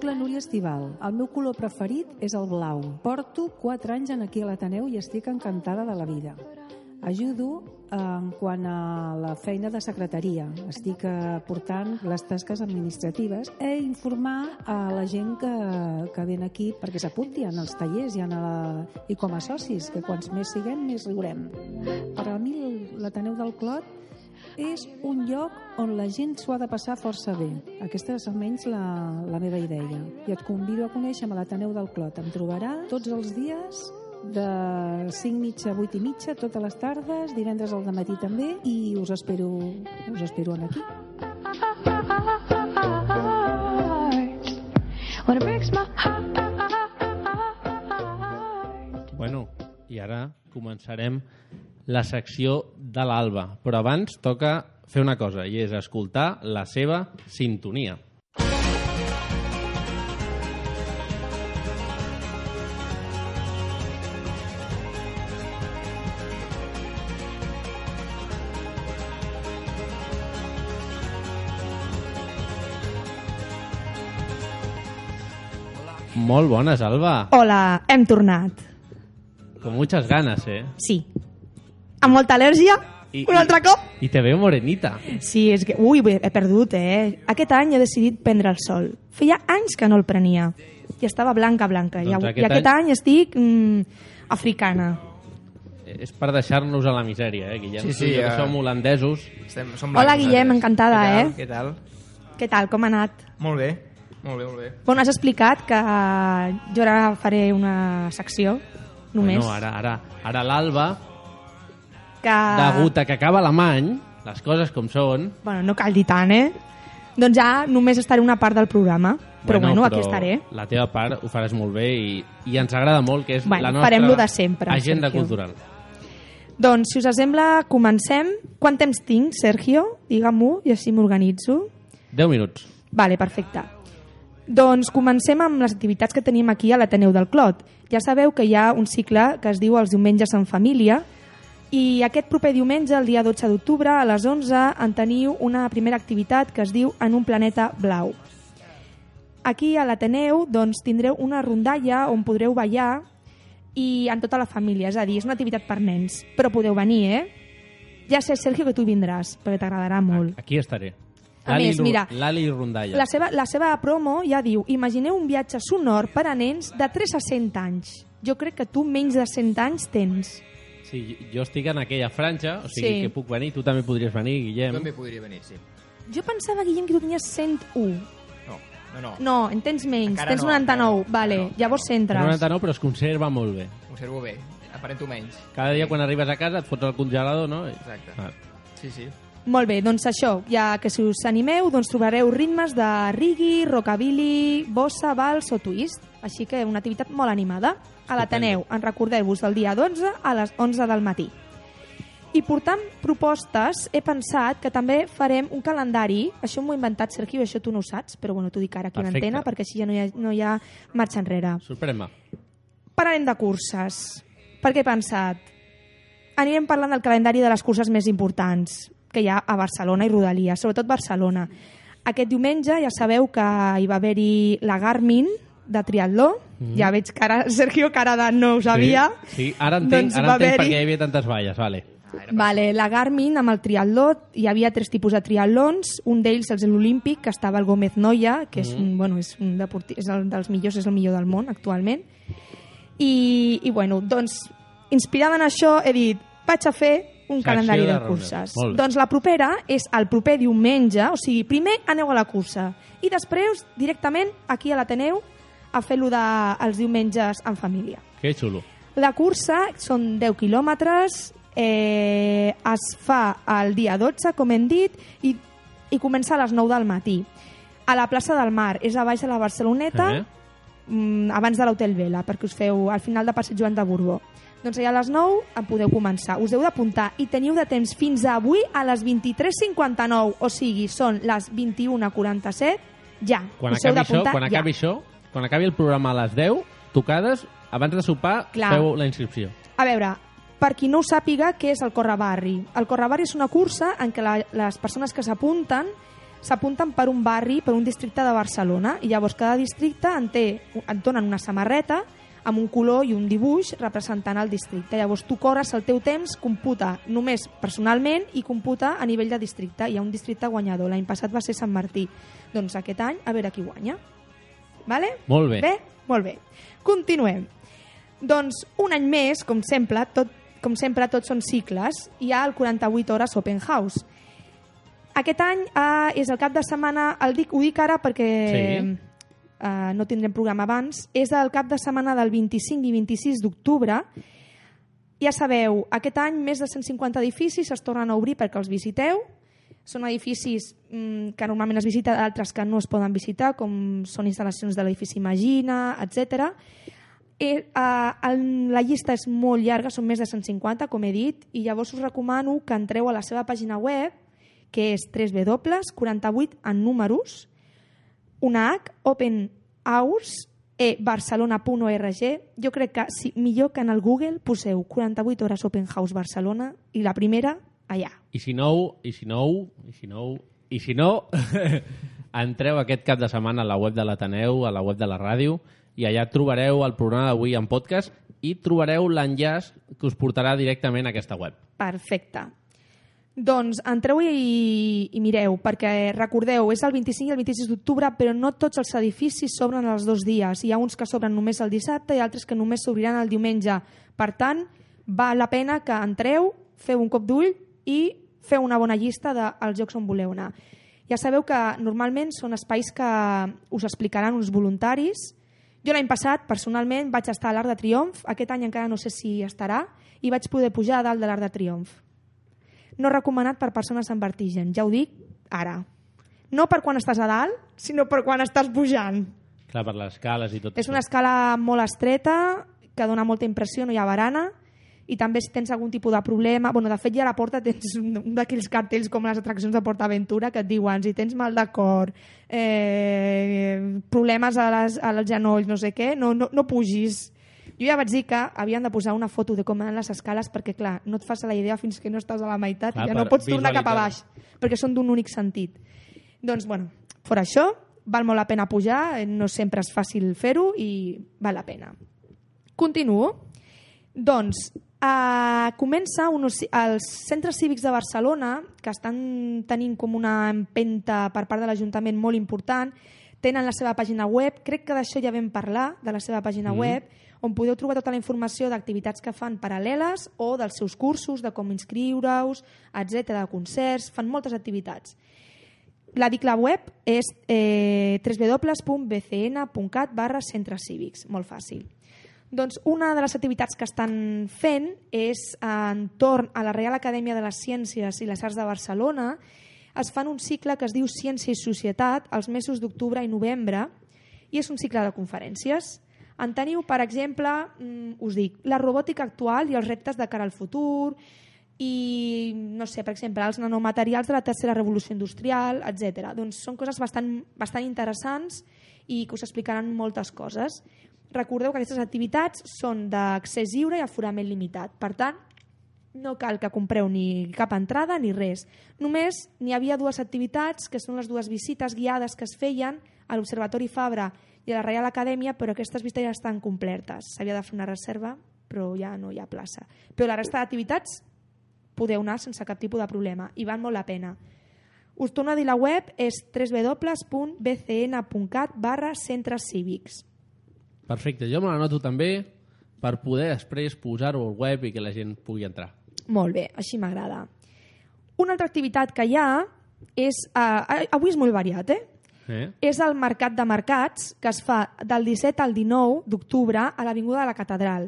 Soc la Núria Estival. El meu color preferit és el blau. Porto 4 anys en aquí a l'Ateneu i estic encantada de la vida. Ajudo eh, en quant a la feina de secretaria. Estic eh, portant les tasques administratives e informar a la gent que, que ven aquí perquè s'apunti en els tallers i, en la, i com a socis, que quants més siguem, més riurem. Per a mi l'Ateneu del Clot és un lloc on la gent s'ho ha de passar força bé. Aquesta és almenys la, la meva idea. I et convido a conèixer a l'Ateneu del Clot. Em trobarà tots els dies de 5 mitja a 8 i mitja, totes les tardes, divendres al matí també, i us espero, us espero aquí. Bueno, i ara començarem la secció de l'Alba. Però abans toca fer una cosa, i és escoltar la seva sintonia. Molt bones, Alba. Hola, hem tornat. Con muchas ganas, eh? Sí. Amb molta al·lèrgia? I- Un altre cop? I te veo morenita. Sí, és que... Ui, he perdut, eh? Aquest any he decidit prendre el sol. Feia anys que no el prenia. I estava blanca, blanca. Doncs I, aquest I aquest any- any estic mm, africana. És per deixar-nos a la misèria, eh, Guillem? Sí, sí, que eh, som holandesos. Estem, som Hola, Guillem, encantada, Què tal? eh? Què tal? Què tal, com ha anat? Molt bé, molt bé, molt bé. Bueno, has explicat que jo ara faré una secció, només. Bueno, ara, ara, ara l'Alba, que... degut a que acaba l'amany, les coses com són... Bueno, no cal dir tant, eh? Doncs ja només estaré una part del programa. Però bueno, aquí estaré. La teva part ho faràs molt bé i, i ens agrada molt, que és Bueno, la nostra de sempre, agenda Sergio. cultural. Doncs, si us sembla, comencem. Quant temps tinc, Sergio? Digue-m'ho i així m'organitzo. 10 minuts. Vale, perfecte. Doncs comencem amb les activitats que tenim aquí a l'Ateneu del Clot. Ja sabeu que hi ha un cicle que es diu Els diumenges en família i aquest proper diumenge, el dia 12 d'octubre, a les 11, en teniu una primera activitat que es diu En un planeta blau. Aquí a l'Ateneu doncs, tindreu una rondalla on podreu ballar i en tota la família, és a dir, és una activitat per nens, però podeu venir, eh? Ja sé, Sergio, que tu vindràs, perquè t'agradarà molt. Aquí estaré. A més, mira, Lali Rondalla. La seva, la seva promo ja diu imagineu un viatge sonor per a nens de 3 a 100 anys. Jo crec que tu menys de 100 anys tens. Sí, jo estic en aquella franja, o sigui Sí. que puc venir, tu també podries venir, Guillem. Jo també podria venir, sí. Jo pensava, Guillem, que tu tenies 101. No, no, no. No, en tens menys, Encara tens no, 99. encara no, vale, encara no. llavors Té entres. 99, però es conserva molt bé. Observo bé, aparento menys. Cada dia quan arribes a casa et fots al congelador, no? Exacte. Ah. Sí, sí. Molt bé, doncs això, ja que si us animeu, doncs trobareu ritmes de reggae, rockabilly, bossa, vals o twist. Així que una activitat molt animada. A l'Ateneu, en recordeu-vos, el dia 12 a les 11 del matí. I portant propostes, he pensat que també farem un calendari. Això m'ho he inventat, Sergio, això tu no ho saps, però bueno, t'ho dic ara aquí en Perfecte. antena, perquè així ja no hi ha, no hi ha marxa enrere. Sorprèn-me. Parlarem de curses. Per què he pensat? Anirem parlant del calendari de les curses més importants que hi ha a Barcelona i Rodalia, sobretot Barcelona. Aquest diumenge ja sabeu que hi va haver-hi la Garmin de triatló. Mhm. Ja veig cara, Sergio, cara de no ho sabia. Sí, sí. ara entenc, Doncs ara entenc perquè hi havia tantes valles, vale. Vale, la Garmin amb el triatló, hi havia tres tipus de triatlons, un d'ells és l'Olímpic, que estava el Gómez Noya, que és, Mhm. un, bueno, és, un deporti és el dels millors, és el millor del món actualment. I, i bueno, doncs, inspirada en això, he dit, vaig a fer un Secció calendari de de, curses. Doncs la propera és el proper diumenge, o sigui, primer aneu a la cursa i després directament aquí a l'Ateneu a fer-lo de, els diumenges en família. Que xulo. La cursa són 10 quilòmetres, eh, es fa el dia 12, com hem dit, i, i comença a les 9 del matí. A la plaça del Mar, és a baix de la Barceloneta, Eh? mm, abans de l'Hotel Vela, perquè us feu al final de Passeig Joan de Borbó. Doncs allà a les 9 en podeu començar. Us heu d'apuntar i teniu de temps fins a avui a les 23.59, o sigui, són les 21.47, ja. Quan Us acabi això, quan ja. acabi això, quan acabi el programa a les 10, tocades, abans de sopar, Clar. feu la inscripció. A veure, per qui no ho sàpiga, què és el Correbarri? El Correbarri és una cursa en què la, les persones que s'apunten s'apunten per un barri, per un districte de Barcelona, i llavors cada districte en té, et donen una samarreta amb un color i un dibuix representant el districte. Llavors tu corres el teu temps, computa només personalment i computa a nivell de districte. Hi ha un districte guanyador. L'any passat va ser Sant Martí. Doncs aquest any, a veure qui guanya. Vale? Molt bé. Bé? Molt bé. Continuem. Doncs un any més, com sempre, tot, com sempre, tots són cicles, hi ha el 48 hores Open House. Aquest any eh, és el cap de setmana, el dic, ho dic ara perquè Sí. eh, no tindrem programa abans, és el cap de setmana del 25 i 26 d'octubre. Ja sabeu, aquest any més de 150 edificis es tornen a obrir perquè els visiteu. Són edificis mm, que normalment es visita, d'altres que no es poden visitar, com són instal·lacions de l'edifici Imagina, etc. Eh, eh, la llista és molt llarga, són més de 150, com he dit, i llavors us recomano que entreu a la seva pàgina web, que és www48 en números, una H, Open Hours, e barcelona.org. Jo crec que sí, millor que en el Google poseu 48 hores Open House Barcelona i la primera allà. I si no, i si no, i si no, i si no, entreu aquest cap de setmana a la web de l'Ateneu, a la web de la ràdio, i allà trobareu el programa d'avui en podcast i trobareu l'enllaç que us portarà directament a aquesta web. Perfecte. Doncs entreu i, i mireu, perquè recordeu, és el 25 i el 26 d'octubre, però no tots els edificis s'obren els dos dies. Hi ha uns que s'obren només el dissabte i altres que només s'obriran el diumenge. Per tant, val la pena que entreu, feu un cop d'ull i feu una bona llista dels llocs on voleu anar. Ja sabeu que normalment són espais que us explicaran uns voluntaris. Jo l'any passat, personalment, vaig estar a l'Arc de Triomf. Aquest any encara no sé si estarà i vaig poder pujar a dalt de l'Arc de Triomf no recomanat per persones amb vertigen. Ja ho dic ara. No per quan estàs a dalt, sinó per quan estàs pujant. Clar, per les escales i tot És una escala molt estreta, que dona molta impressió, no hi ha barana, i també si tens algun tipus de problema... Bueno, de fet, ja a la porta tens un, d'aquells cartells com les atraccions de PortAventura que et diuen si tens mal de cor, eh, problemes a les, als genolls, no sé què, no, no, no pugis. Jo ja vaig dir que havien de posar una foto de com eren les escales perquè, clar, no et fas la idea fins que no estàs a la meitat Clar, i ja no pots tornar cap a baix, perquè són d'un únic sentit. Doncs, bueno, fora això, val molt la pena pujar, eh, no sempre és fàcil fer-ho i val la pena. Continuo. Doncs, eh, comença unos, els centres cívics de Barcelona, que estan tenint com una empenta per part de l'Ajuntament molt important, tenen la seva pàgina web, crec que d'això ja vam parlar, de la seva pàgina Mm. mm. web, on podeu trobar tota la informació d'activitats que fan paral·leles o dels seus cursos, de com inscriure-us, etc de concerts, fan moltes activitats. La dic la web és eh, www.bcn.cat barra centres cívics, molt fàcil. Doncs una de les activitats que estan fent és entorn a la Real Acadèmia de les Ciències i les Arts de Barcelona es fan un cicle que es diu Ciència i Societat els mesos d'octubre i novembre i és un cicle de conferències. En teniu, per exemple, mm, us dic, la robòtica actual i els reptes de cara al futur, i, no sé, per exemple, els nanomaterials de la tercera revolució industrial, etc. Doncs són coses bastant, bastant interessants i que us explicaran moltes coses. Recordeu que aquestes activitats són d'accés lliure i aforament limitat. Per tant, no cal que compreu ni cap entrada ni res. Només n'hi havia dues activitats, que són les dues visites guiades que es feien a l'Observatori Fabra i a la Reial Acadèmia, però aquestes visites ja estan complertes. S'havia de fer una reserva, però ja no hi ha plaça. Però la resta d'activitats podeu anar sense cap tipus de problema i val molt la pena. Us torno a dir la web és www.bcn.cat barra centres cívics. Perfecte, jo me la noto també per poder després posar-ho al web i que la gent pugui entrar. Molt bé, així m'agrada. Una altra activitat que hi ha és... Eh, avui és molt variat, eh? Eh? És el Mercat de Mercats, que es fa del 17 al 19 d'octubre a l'Avinguda de la Catedral.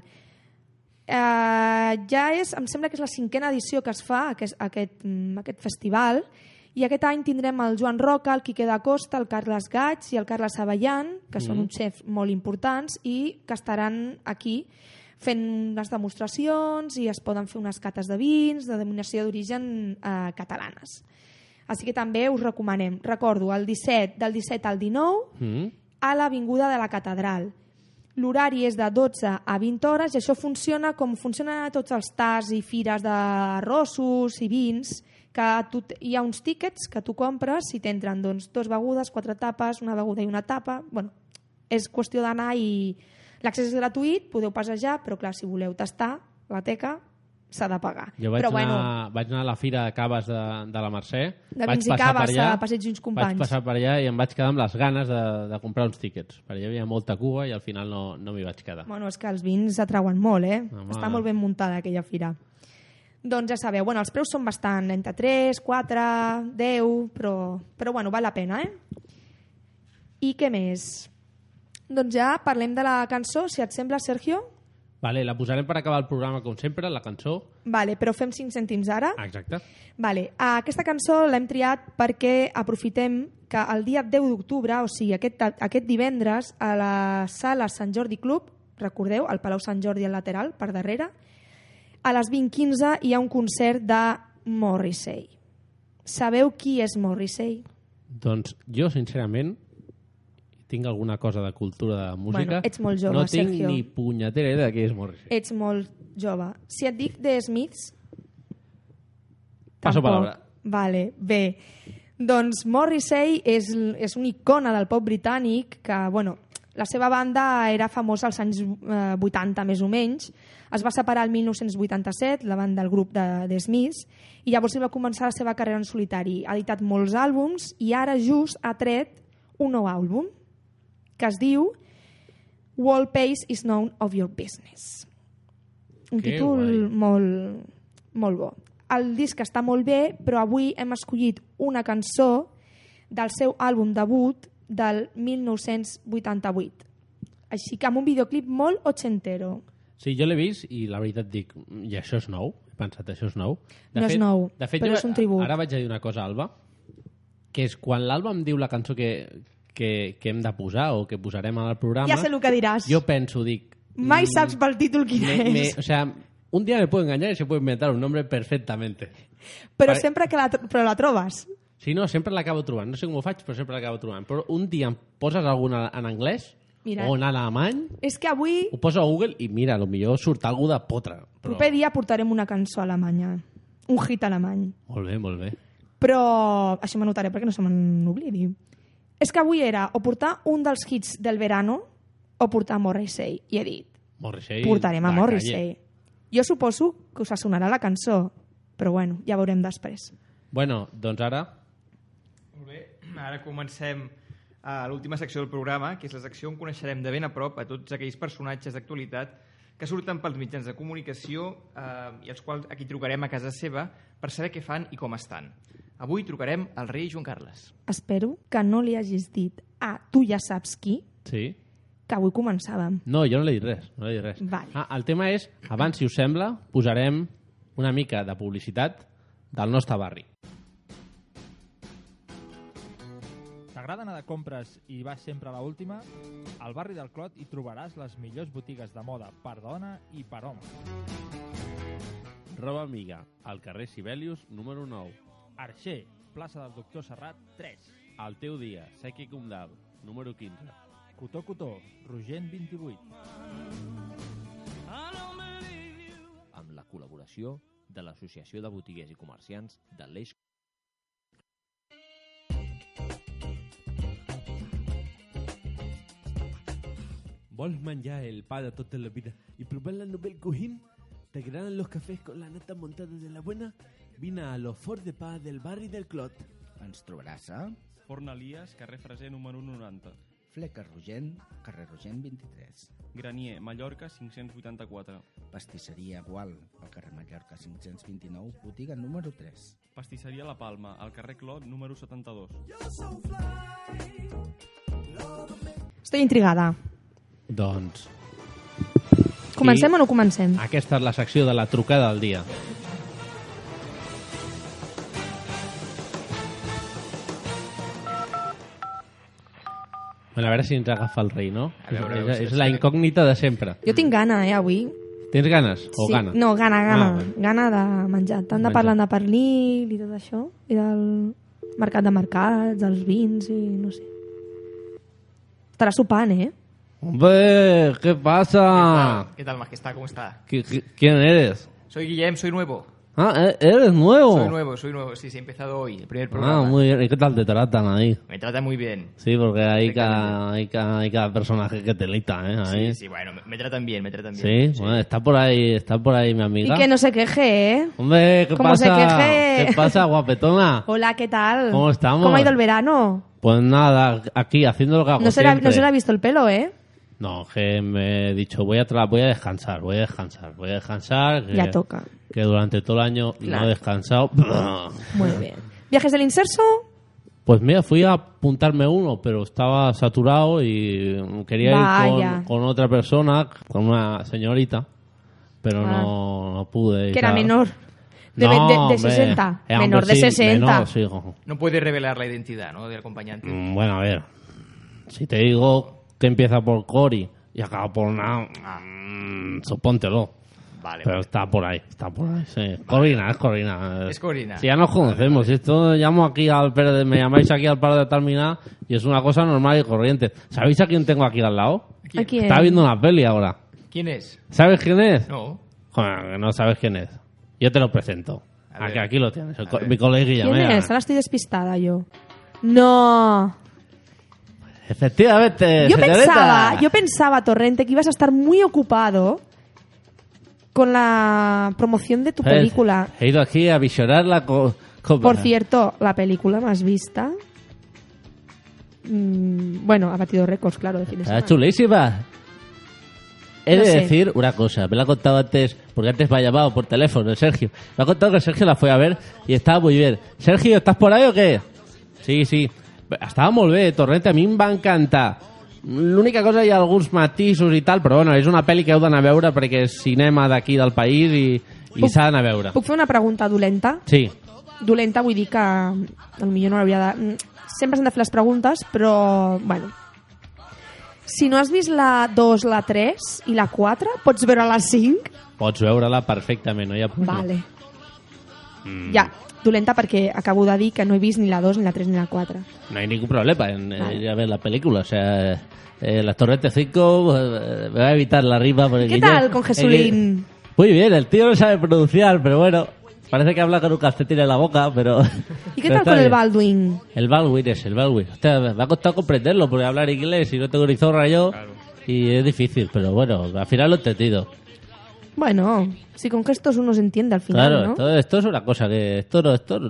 Eh, ja és, em sembla que és la cinquena edició que es fa, aquest, aquest, mm, aquest festival, i aquest any tindrem el Joan Roca, el Quique da Costa, el Carles Gaig i el Carles Avellan, que mm. són uns xefs molt importants i que estaran aquí fent unes demostracions i es poden fer unes cates de vins, de denominació d'origen eh, catalanes. Així que també us recomanem. Recordo, el 17, del 17 al 19, Mm. a l'Avinguda de la Catedral. L'horari és de 12 a 20 hores i això funciona com funcionen a tots els tas i fires de rossos i vins, que tu, hi ha uns tíquets que tu compres i t'entren doncs, dos begudes, quatre tapes, una beguda i una tapa. Bueno, és qüestió d'anar i... L'accés és gratuït, podeu passejar, però clar, si voleu tastar la teca, s'ha de pagar. Jo vaig, però anar, bueno, vaig anar a la fira de caves de, de la Mercè. De vaig passar caves per allà, a Passeig d'uns companys. Vaig passar per allà i em vaig quedar amb les ganes de, de comprar uns tíquets. Per allà hi havia molta cua i al final no, no m'hi vaig quedar. Bueno, és que els vins atrauen molt, eh? Home. Està molt ben muntada aquella fira. Doncs ja sabeu, bueno, els preus són bastant entre 3, 4, 10, però, però bueno, val la pena, eh? I què més? Doncs ja parlem de la cançó, si et sembla, Sergio. Vale, la posarem per acabar el programa, com sempre, la cançó. Vale, però fem 5 cèntims ara. Exacte. Vale. Aquesta cançó l'hem triat perquè aprofitem que el dia 10 d'octubre, o sigui, aquest, aquest divendres, a la sala Sant Jordi Club, recordeu, al Palau Sant Jordi al lateral, per darrere, a les 20.15 hi ha un concert de Morrissey. Sabeu qui és Morrissey? Doncs jo, sincerament, tinc alguna cosa de cultura de música. Bueno, ets molt jove, no tinc Sergio. ni punyetera idea de qui és Morrissey. Ets molt jove. Si et dic The Smiths... Passo tampoc. palabra. Vale, bé. Doncs Morrissey és, és una icona del pop britànic que, bueno, la seva banda era famosa als anys eh, 80 més o menys. Es va separar el 1987, la banda del grup de, de Smiths, i llavors ell va començar la seva carrera en solitari. Ha editat molts àlbums i ara just ha tret un nou àlbum que es diu Wall Pace is None of Your Business. Un Que títol guai. molt, molt bo. El disc està molt bé, però avui hem escollit una cançó del seu àlbum debut del 1988. Així que amb un videoclip molt ochentero. Sí, jo l'he vist i la veritat dic, i això és nou? He pensat, això és nou? No és nou, de fet, però jo, és un tribut. Ara vaig a dir una cosa, Alba, que és quan l'Alba em diu la cançó que, que, que hem de posar o que posarem al programa... Ja sé el que diràs. Jo penso, dic... Mai mm, saps pel títol quin me, és. me, o sea, un día me puedo engañar y se puede inventar un nombre perfectamente. Però Pare- sempre que la, però la trobes. Si no, sempre l'acabo trobant. No sé com ho faig, però sempre l'acabo trobant. Però un dia em poses alguna en anglès Mira. o en alemany, És que avui, ho poso a Google i mira, potser surt algú de potre. Però... proper dia, portarem una cançó alemanya. Un hit alemany. Molt bé, molt bé. Però això m'anotaré perquè no se m'oblidi. És que avui era o portar un dels hits del verano o portar Morrissey. I he dit, Morrissey... portarem a Morrissey. Jo suposo que us sonarà la cançó, però bueno, ja veurem després. calle. Bueno, doncs ara... Molt bé, ara comencem a l'última secció del programa, que és la secció on coneixerem de ben a prop a tots aquells personatges d'actualitat que surten pels mitjans de comunicació eh, i els quals aquí trucarem a casa seva per saber què fan i com estan. Avui trucarem al rei Joan Carles. Espero que no li hagis dit a tu ja saps qui, Sí. que avui començàvem. No, jo no l'he dit res. No l'he dit res. Vale. Ah, el tema és, abans, si us sembla, posarem una mica de publicitat del nostre barri. T'agrada anar de compres i vas sempre a la última? Al barri del Clot hi trobaràs les millors botigues de moda per dona i per home. Roba Amiga, al carrer Sibelius, número 9. Arxer, plaça del Doctor Serrat 3. El teu dia, Sequi Comdal, número 15. Cotó Cotó, Rogent 28. amb la col·laboració de l'Associació de Botiguers i Comerciants de l'Eix ¿Vols menjar el pa de tota la vida y probar la Nouvelle Cuisine? ¿Te agradan los cafés con la nata montada de la buena? Vine a los Fort de Pa del barri del Clot. Ens trobaràs a Forn Elias, carrer Freser número 90. Fleca Rogent, carrer Rogent 23. Granier, Mallorca 584. Pastisseria Gual, al carrer Mallorca 529, botiga número 3. Pastisseria La Palma, al carrer Clot número 72. Estic intrigada. Doncs... Comencem o no comencem? Aquesta és la secció de la trucada del dia. Bueno, a veure si ens agafa el rei, no? A veure, és, és és la incògnita de sempre. Jo tinc gana, eh, avui. Tens ganes? O sí. gana? No, gana, gana. Ah, bueno. Gana de menjar. Tant de Menjar. parlant de pernil i tot això, i del mercat de mercats, dels vins i no sé. Estarà sopant, eh? Hombre, ¿qué pasa? ¿Qué tal, majestad? ¿Cómo está? ¿Qui- qui- ¿Quién eres? Soy Guillem, soy nuevo. Ah, ¿e- ¿eres nuevo? Soy nuevo, soy nuevo. Sí, sí, he empezado hoy, el primer Ah, programa. muy bien. ¿Y qué tal te tratan ahí? Me trata muy bien. Sí, porque hay cada, hay cada, hay cada personaje que te lita, ¿eh? Ahí. Sí, sí, bueno, me, me tratan bien, me tratan Sí, bien. bueno, está por ahí, está por ahí mi Y amiga. que no se queje, ¿eh? Hombre, ¿qué Como se pasa? queje. ¿Qué pasa, guapetona? Hola, ¿qué tal? ¿Cómo estamos? ¿Cómo ha ido el verano? Pues nada, aquí haciendo lo que hago No se, le ha, siempre. no se le ha visto el pelo, ¿eh? No, que me he dicho, voy a, tra- voy a descansar, voy a descansar, voy a descansar. Que, Ya toca. Que durante todo el año no he descansado. Muy bien. ¿Viajes del inserso? Pues mira, fui a apuntarme uno, pero estaba saturado y quería ir con, con otra persona, con una señorita, pero Ah. no, no pude. Que era menor. De, No, de- de hombre. 60. Eh, menor de sí, 60. menor, sí, jo. No puede revelar la identidad, ¿no? Del acompañante. Mm, Bueno, a ver. Si te digo que empieza por Cory y acaba por una... mm, supóntelo. Vale, Pero está por ahí, está por ahí, sí. Corina, es Corina. Es Corina. Si ya nos conocemos, si esto llamo aquí al me llamáis aquí al paro de terminar y es una cosa normal y corriente. ¿Sabéis a quién tengo aquí al lado? ¿A quién? Está viendo una peli ahora. ¿Quién es? ¿Sabes quién es? No. Joder, no sabes quién es. Yo te lo presento. Aquí, lo tienes, co- mi coleguilla. ¿Quién mira. es? Ahora estoy despistada yo. No. Efectivamente, Yo señorita. pensaba, yo pensaba, Torrente, que ibas a estar muy ocupado con la promoción de tu Pues, película. He ido aquí a visionar la. Por cierto, la película más vista. mm, bueno, ha batido récords, claro, de Está semana. chulísima. He No de sé. decir una cosa, me lo ha contado antes, porque antes me ha llamado por teléfono el Sergio. Me ha contado que Sergio la fue a ver y estaba muy bien. Sergio, ¿estás por ahí o qué? Sí, sí. Estava molt bé, Torrente, a mi em va encantar. L'única cosa hi ha alguns matisos i tal, però bueno, és una pel·li que heu d'anar a veure perquè és cinema d'aquí del país i, i s'ha d'anar a veure. Puc fer una pregunta dolenta? Sí, Dolenta vull dir que potser no l'hauria de... mm, Sempre s'han de fer les preguntes, però, bueno... Si no has vist la 2, la 3 i la 4, pots veure la 5? pots veure-la perfectament, no hi ha problema. Vale. Mm, Ja, dolenta perquè acabo de dir que no he vist ni la 2, ni la 3, ni la 4. No hay ningún problema en eh, Vale. ir a ver la película. O sea, eh, la Torrente 5 eh, me va a evitar la rima. Porque ¿Qué tal con Jesulín? Muy bien, el tío no sabe pronunciar, pero bueno, parece que habla con un calcetín en la boca, pero... ¿Y qué tal con el. Baldwin? El Baldwin es el Baldwin. Hostia, me ha costado comprenderlo porque hablar inglés y no tengo ni zorra yo. Y es difícil, pero bueno, al final lo he entendido. Bueno, si con gestos uno se entiende al final, claro, ¿no? esto, esto es una cosa que... Esto, no, esto,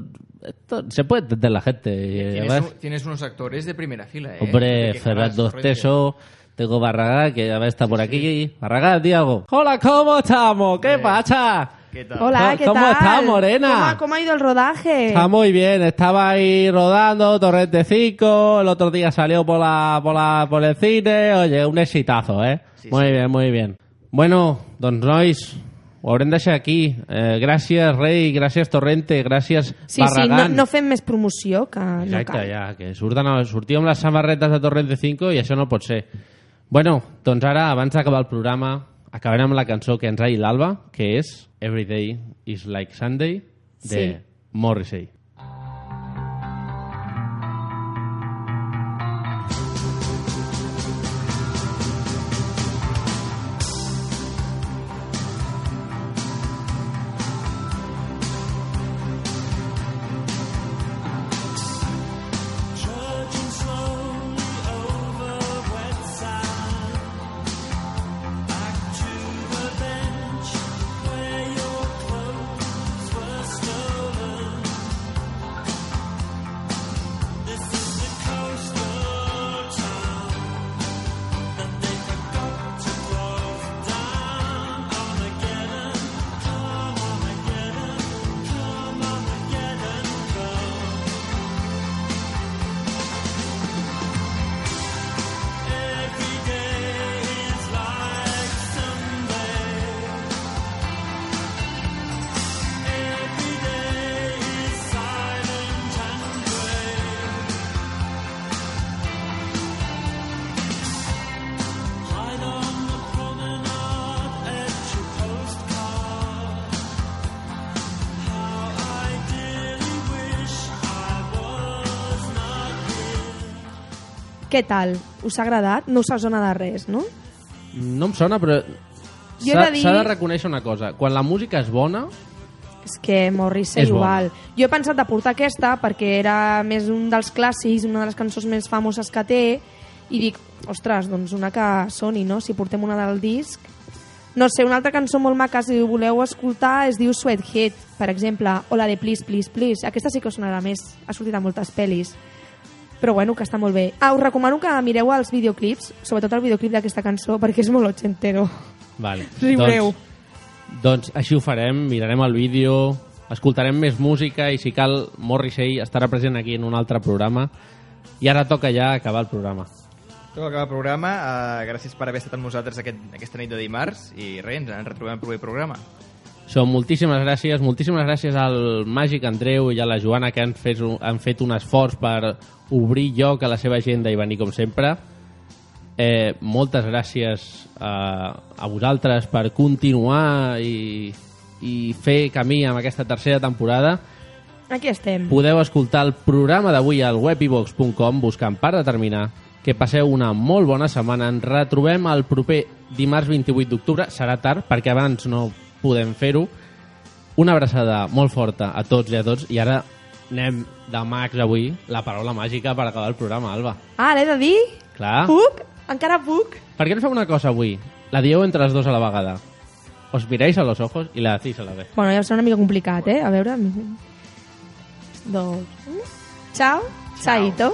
esto se puede entender la gente. y Tienes, además- un- tienes unos actores de primera fila, ¿eh? Hombre, Fernando Esteso, tengo Barragán, que ya está por aquí. Barragán, di algo. Hola, ¿cómo estamos? ¿Qué pasa? ¿Qué tal? Hola, ¿qué ¿Cómo tal? estás, Morena? ¿Cómo ha, cómo ha ido el rodaje? Está muy bien, estaba ahí rodando Torrente 5, el otro día salió por la, por la, por el cine, oye, un exitazo, eh? muy bien, muy bien. Bueno, doncs nois, ho haurem de deixar aquí. Eh, gràcies, Rei, gràcies, Torrente, gràcies, Sí, sí, no, Barragán. no fem més promoció, que no Exacte, cal. ja, que surten, sortiu amb les samarretes de Torrente 5 i això no pot ser. Bueno, doncs ara, abans d'acabar el programa, acabarem amb la cançó que ens ha dit l'Alba, que és Every Day is Like Sunday, de Sí. Morrissey. Tal? Us ha agradat? No us ha sona de res, no? No em sona, però s'ha de dir- de reconèixer una cosa. Quan la música és bona, És que Morrissey És ho bona. Jo he pensat de portar aquesta perquè era més un dels clàssics, una de les cançons més famoses que té, i dic, ostres, doncs una que soni, no? Si portem una del disc... No sé, una altra cançó molt maca, si voleu escoltar, es diu Sweathead, per exemple, o la de Please, Please, Please. Aquesta sí que sonarà més, ha sortit a moltes pel·lis. Però bueno, que està molt bé. Ah, us recomano que mireu els videoclips, sobretot el videoclip d'aquesta cançó, perquè és molt ochentero. Vale. Riureu. Doncs, doncs així ho farem, mirarem el vídeo, escoltarem més música i si cal Morrissey estarà present aquí en un altre programa. I ara toca ja acabar el programa. Tot acabar el programa. Uh, gràcies per haver estat amb nosaltres aquest, aquesta nit de dimarts i res, ens, ens retrobem al proper programa. Això, moltíssimes gràcies, moltíssimes gràcies al Màgic Andreu i a la Joana que han fet, un- han fet un esforç per obrir lloc a la seva agenda i venir com sempre. Eh, moltes gràcies a, a vosaltres per continuar i, i fer camí amb aquesta tercera temporada. Aquí estem. Podeu escoltar el programa d'avui al webivox.com buscant per determinar que passeu una molt bona setmana. Ens retrobem el proper dimarts 28 d'octubre. Serà tard, perquè abans no podem fer-ho. Una abraçada molt forta a tots i a tots. I ara anem de Max avui, la paraula màgica per acabar el programa, Alba. Ah, l'he de dir? Clar. Puc? Encara puc? Per què no fem una cosa avui? La dieu entre els dos a la vegada. Os miráis a los ojos i la decís a la vez. Bueno, ja serà una mica complicat, eh? A veure... Dos... un. Ciao, Chaito.